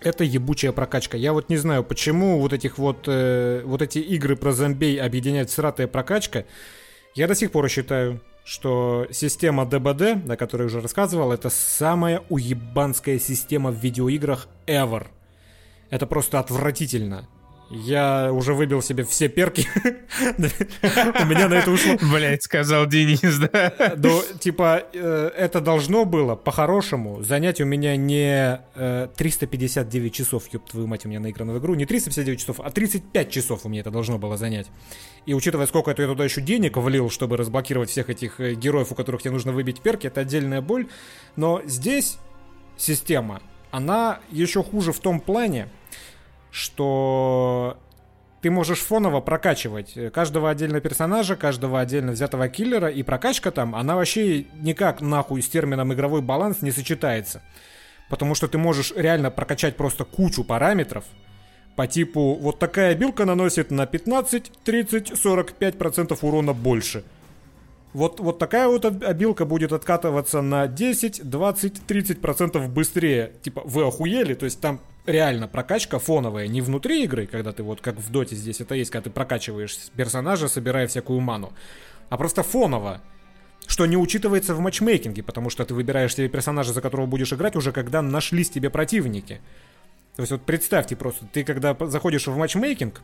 это ебучая прокачка. Я вот не знаю, почему вот этих вот, э, вот эти игры про зомбей объединяет сратая прокачка. Я до сих пор считаю, что система ДБД, о которой я уже рассказывал, это самая уебанская система в видеоиграх ever. Это просто отвратительно. Я уже выбил себе все перки. У меня на это ушло... Блять, сказал Денис, да? Ну, типа, э, это должно было, по-хорошему, занять у меня не 359 э, часов, ёб твою мать, у меня наиграно в игру, не 359 часов, а 35 часов у меня это должно было занять. И учитывая, сколько я туда еще денег влил, чтобы разблокировать всех этих э, героев, у которых тебе нужно выбить перки, это отдельная боль. Но здесь система, она еще хуже в том плане, что ты можешь фоново прокачивать каждого отдельного персонажа, каждого отдельно взятого киллера, и прокачка там, она вообще никак нахуй с термином игровой баланс не сочетается. Потому что ты можешь реально прокачать просто кучу параметров, по типу вот такая билка наносит на 15, 30, 45% урона больше. Вот, вот такая вот обилка будет откатываться на 10, 20, 30% быстрее. Типа, вы охуели? То есть там реально прокачка фоновая, не внутри игры, когда ты вот как в доте здесь это есть, когда ты прокачиваешь персонажа, собирая всякую ману, а просто фоново. Что не учитывается в матчмейкинге, потому что ты выбираешь себе персонажа, за которого будешь играть, уже когда нашлись тебе противники. То есть вот представьте просто, ты когда заходишь в матчмейкинг,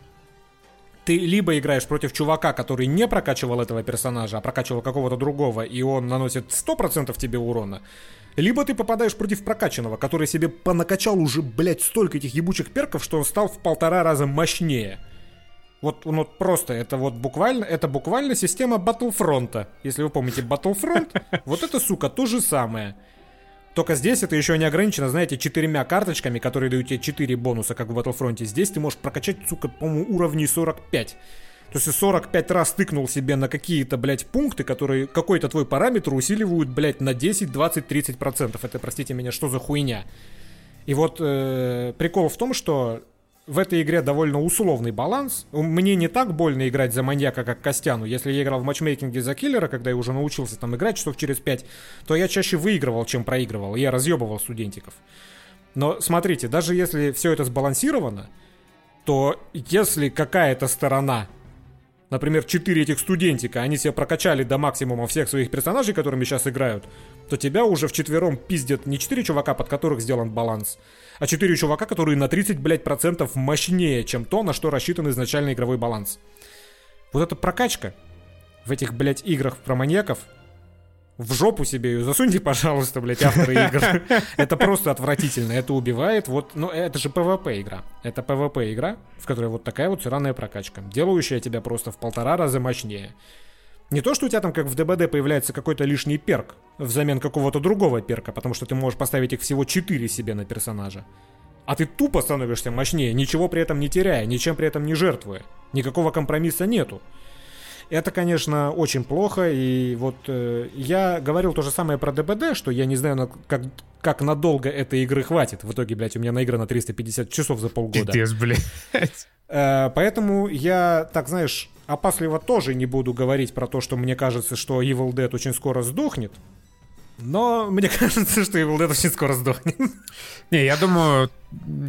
ты либо играешь против чувака, который не прокачивал этого персонажа, а прокачивал какого-то другого, и он наносит 100% тебе урона, либо ты попадаешь против прокачанного, который себе понакачал уже, блядь, столько этих ебучих перков, что он стал в полтора раза мощнее. Вот, ну, вот просто, это вот буквально, это буквально система Battlefront. Если вы помните Battlefront, вот это, сука, то же самое. Только здесь это еще не ограничено, знаете, четырьмя карточками, которые дают тебе 4 бонуса, как в Battlefront. Здесь ты можешь прокачать, сука, по-моему, уровней 45. То есть 45 раз тыкнул себе на какие-то, блядь, пункты, которые какой-то твой параметр усиливают, блядь, на 10, 20, 30 процентов. Это, простите меня, что за хуйня? И вот э, прикол в том, что в этой игре довольно условный баланс. Мне не так больно играть за маньяка, как Костяну. Если я играл в матчмейкинге за киллера, когда я уже научился там играть часов через 5, то я чаще выигрывал, чем проигрывал. Я разъебывал студентиков. Но смотрите, даже если все это сбалансировано, то если какая-то сторона например, четыре этих студентика, они себя прокачали до максимума всех своих персонажей, которыми сейчас играют, то тебя уже в четвером пиздят не четыре чувака, под которых сделан баланс, а четыре чувака, которые на 30, блядь, процентов мощнее, чем то, на что рассчитан изначальный игровой баланс. Вот эта прокачка в этих, блядь, играх про маньяков, в жопу себе ее засуньте, пожалуйста, блядь, авторы игр. Это просто отвратительно, это убивает. Вот, ну, это же PvP игра. Это PvP игра, в которой вот такая вот сраная прокачка, делающая тебя просто в полтора раза мощнее. Не то, что у тебя там, как в ДБД, появляется какой-то лишний перк взамен какого-то другого перка, потому что ты можешь поставить их всего 4 себе на персонажа. А ты тупо становишься мощнее, ничего при этом не теряя, ничем при этом не жертвуя. Никакого компромисса нету. Это, конечно, очень плохо, и вот э, я говорил то же самое про ДБД, что я не знаю, как, как надолго этой игры хватит. В итоге, блядь, у меня наиграно 350 часов за полгода. Пиздец, блядь. Э, поэтому я, так знаешь, опасливо тоже не буду говорить про то, что мне кажется, что Evil Dead очень скоро сдохнет. Но мне кажется, что Evil Dead очень скоро сдохнет. Не, я думаю,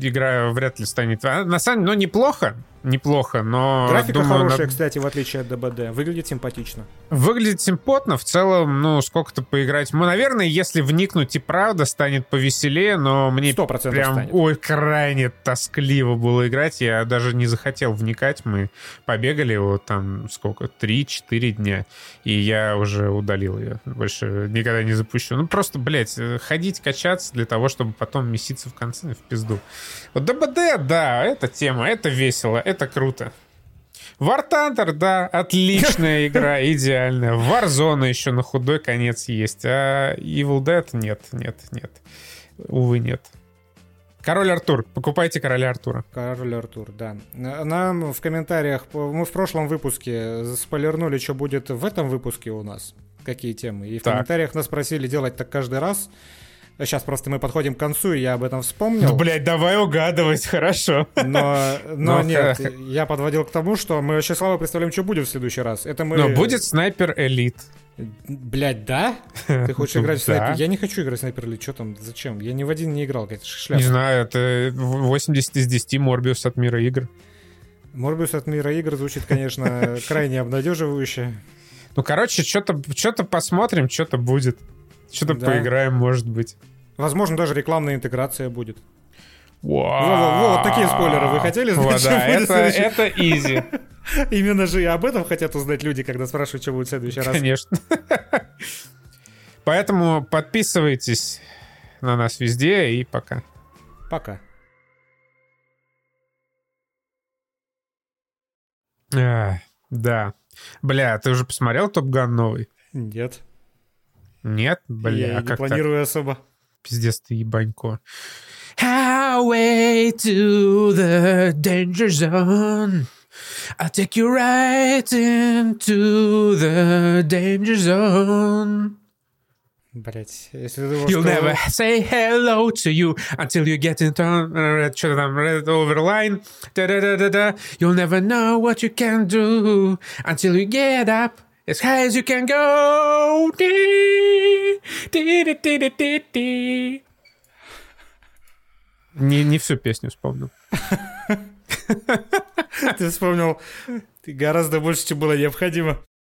игра вряд ли станет... А, на самом деле, ну, неплохо неплохо, но... Графика думаю, хорошая, на... кстати, в отличие от ДБД. Выглядит симпатично. Выглядит симпотно. В целом, ну, сколько-то поиграть. Ну, наверное, если вникнуть и правда, станет повеселее, но мне 100% прям, станет. ой, крайне тоскливо было играть. Я даже не захотел вникать. Мы побегали вот там, сколько, 3-4 дня. И я уже удалил ее. Больше никогда не запущу. Ну, просто, блядь, ходить, качаться для того, чтобы потом меситься в конце в пизду. Вот ДБД, да, это тема, это весело, это круто. War Thunder, да, отличная игра, идеальная. Warzone еще на худой конец есть, а Evil Dead нет, нет, нет. Увы, нет. Король Артур. Покупайте Короля Артура. Король Артур, да. Нам в комментариях, мы в прошлом выпуске спойлернули, что будет в этом выпуске у нас, какие темы. И в так. комментариях нас просили делать так каждый раз. Сейчас просто мы подходим к концу, и я об этом вспомнил. Ну, блядь, давай угадывать, хорошо. Но, но ну, нет, я подводил к тому, что мы вообще слабо представляем, что будет в следующий раз. Это мы... Но будет снайпер элит. Блять, да? Ты хочешь играть в снайпер? Я не хочу играть в снайпер элит. Что там? Зачем? Я ни в один не играл. Это шляпа. Не знаю, это 80 из 10 Морбиус от мира игр. Морбиус от мира игр звучит, конечно, крайне обнадеживающе. Ну, короче, что-то что посмотрим, что-то будет. Что-то да. поиграем, может быть. Возможно, даже рекламная интеграция будет. Во-во-во, вот такие спойлеры вы хотели знать? Да, это, это изи, Именно же и об этом хотят узнать люди, когда спрашивают, что будет в следующий раз. конечно. Поэтому подписывайтесь на нас везде и пока. Пока. А, да. Бля, ты уже посмотрел Топ Ган новый? Нет. Нет? Бля, я а не как так? планирую особо. Пиздец ты ебанько. Highway to the danger zone. I'll take you right into the danger zone. Блять, если ты думал, You'll что- never say hello to you until you get into uh, что там, red over line. Да-да-да-да-да. You'll never know what you can do until you get up As high as you can go. Ди- ди-ди-ди-ди-ди-ди. Не, не всю песню вспомнил. Ты вспомнил гораздо больше, чем было необходимо.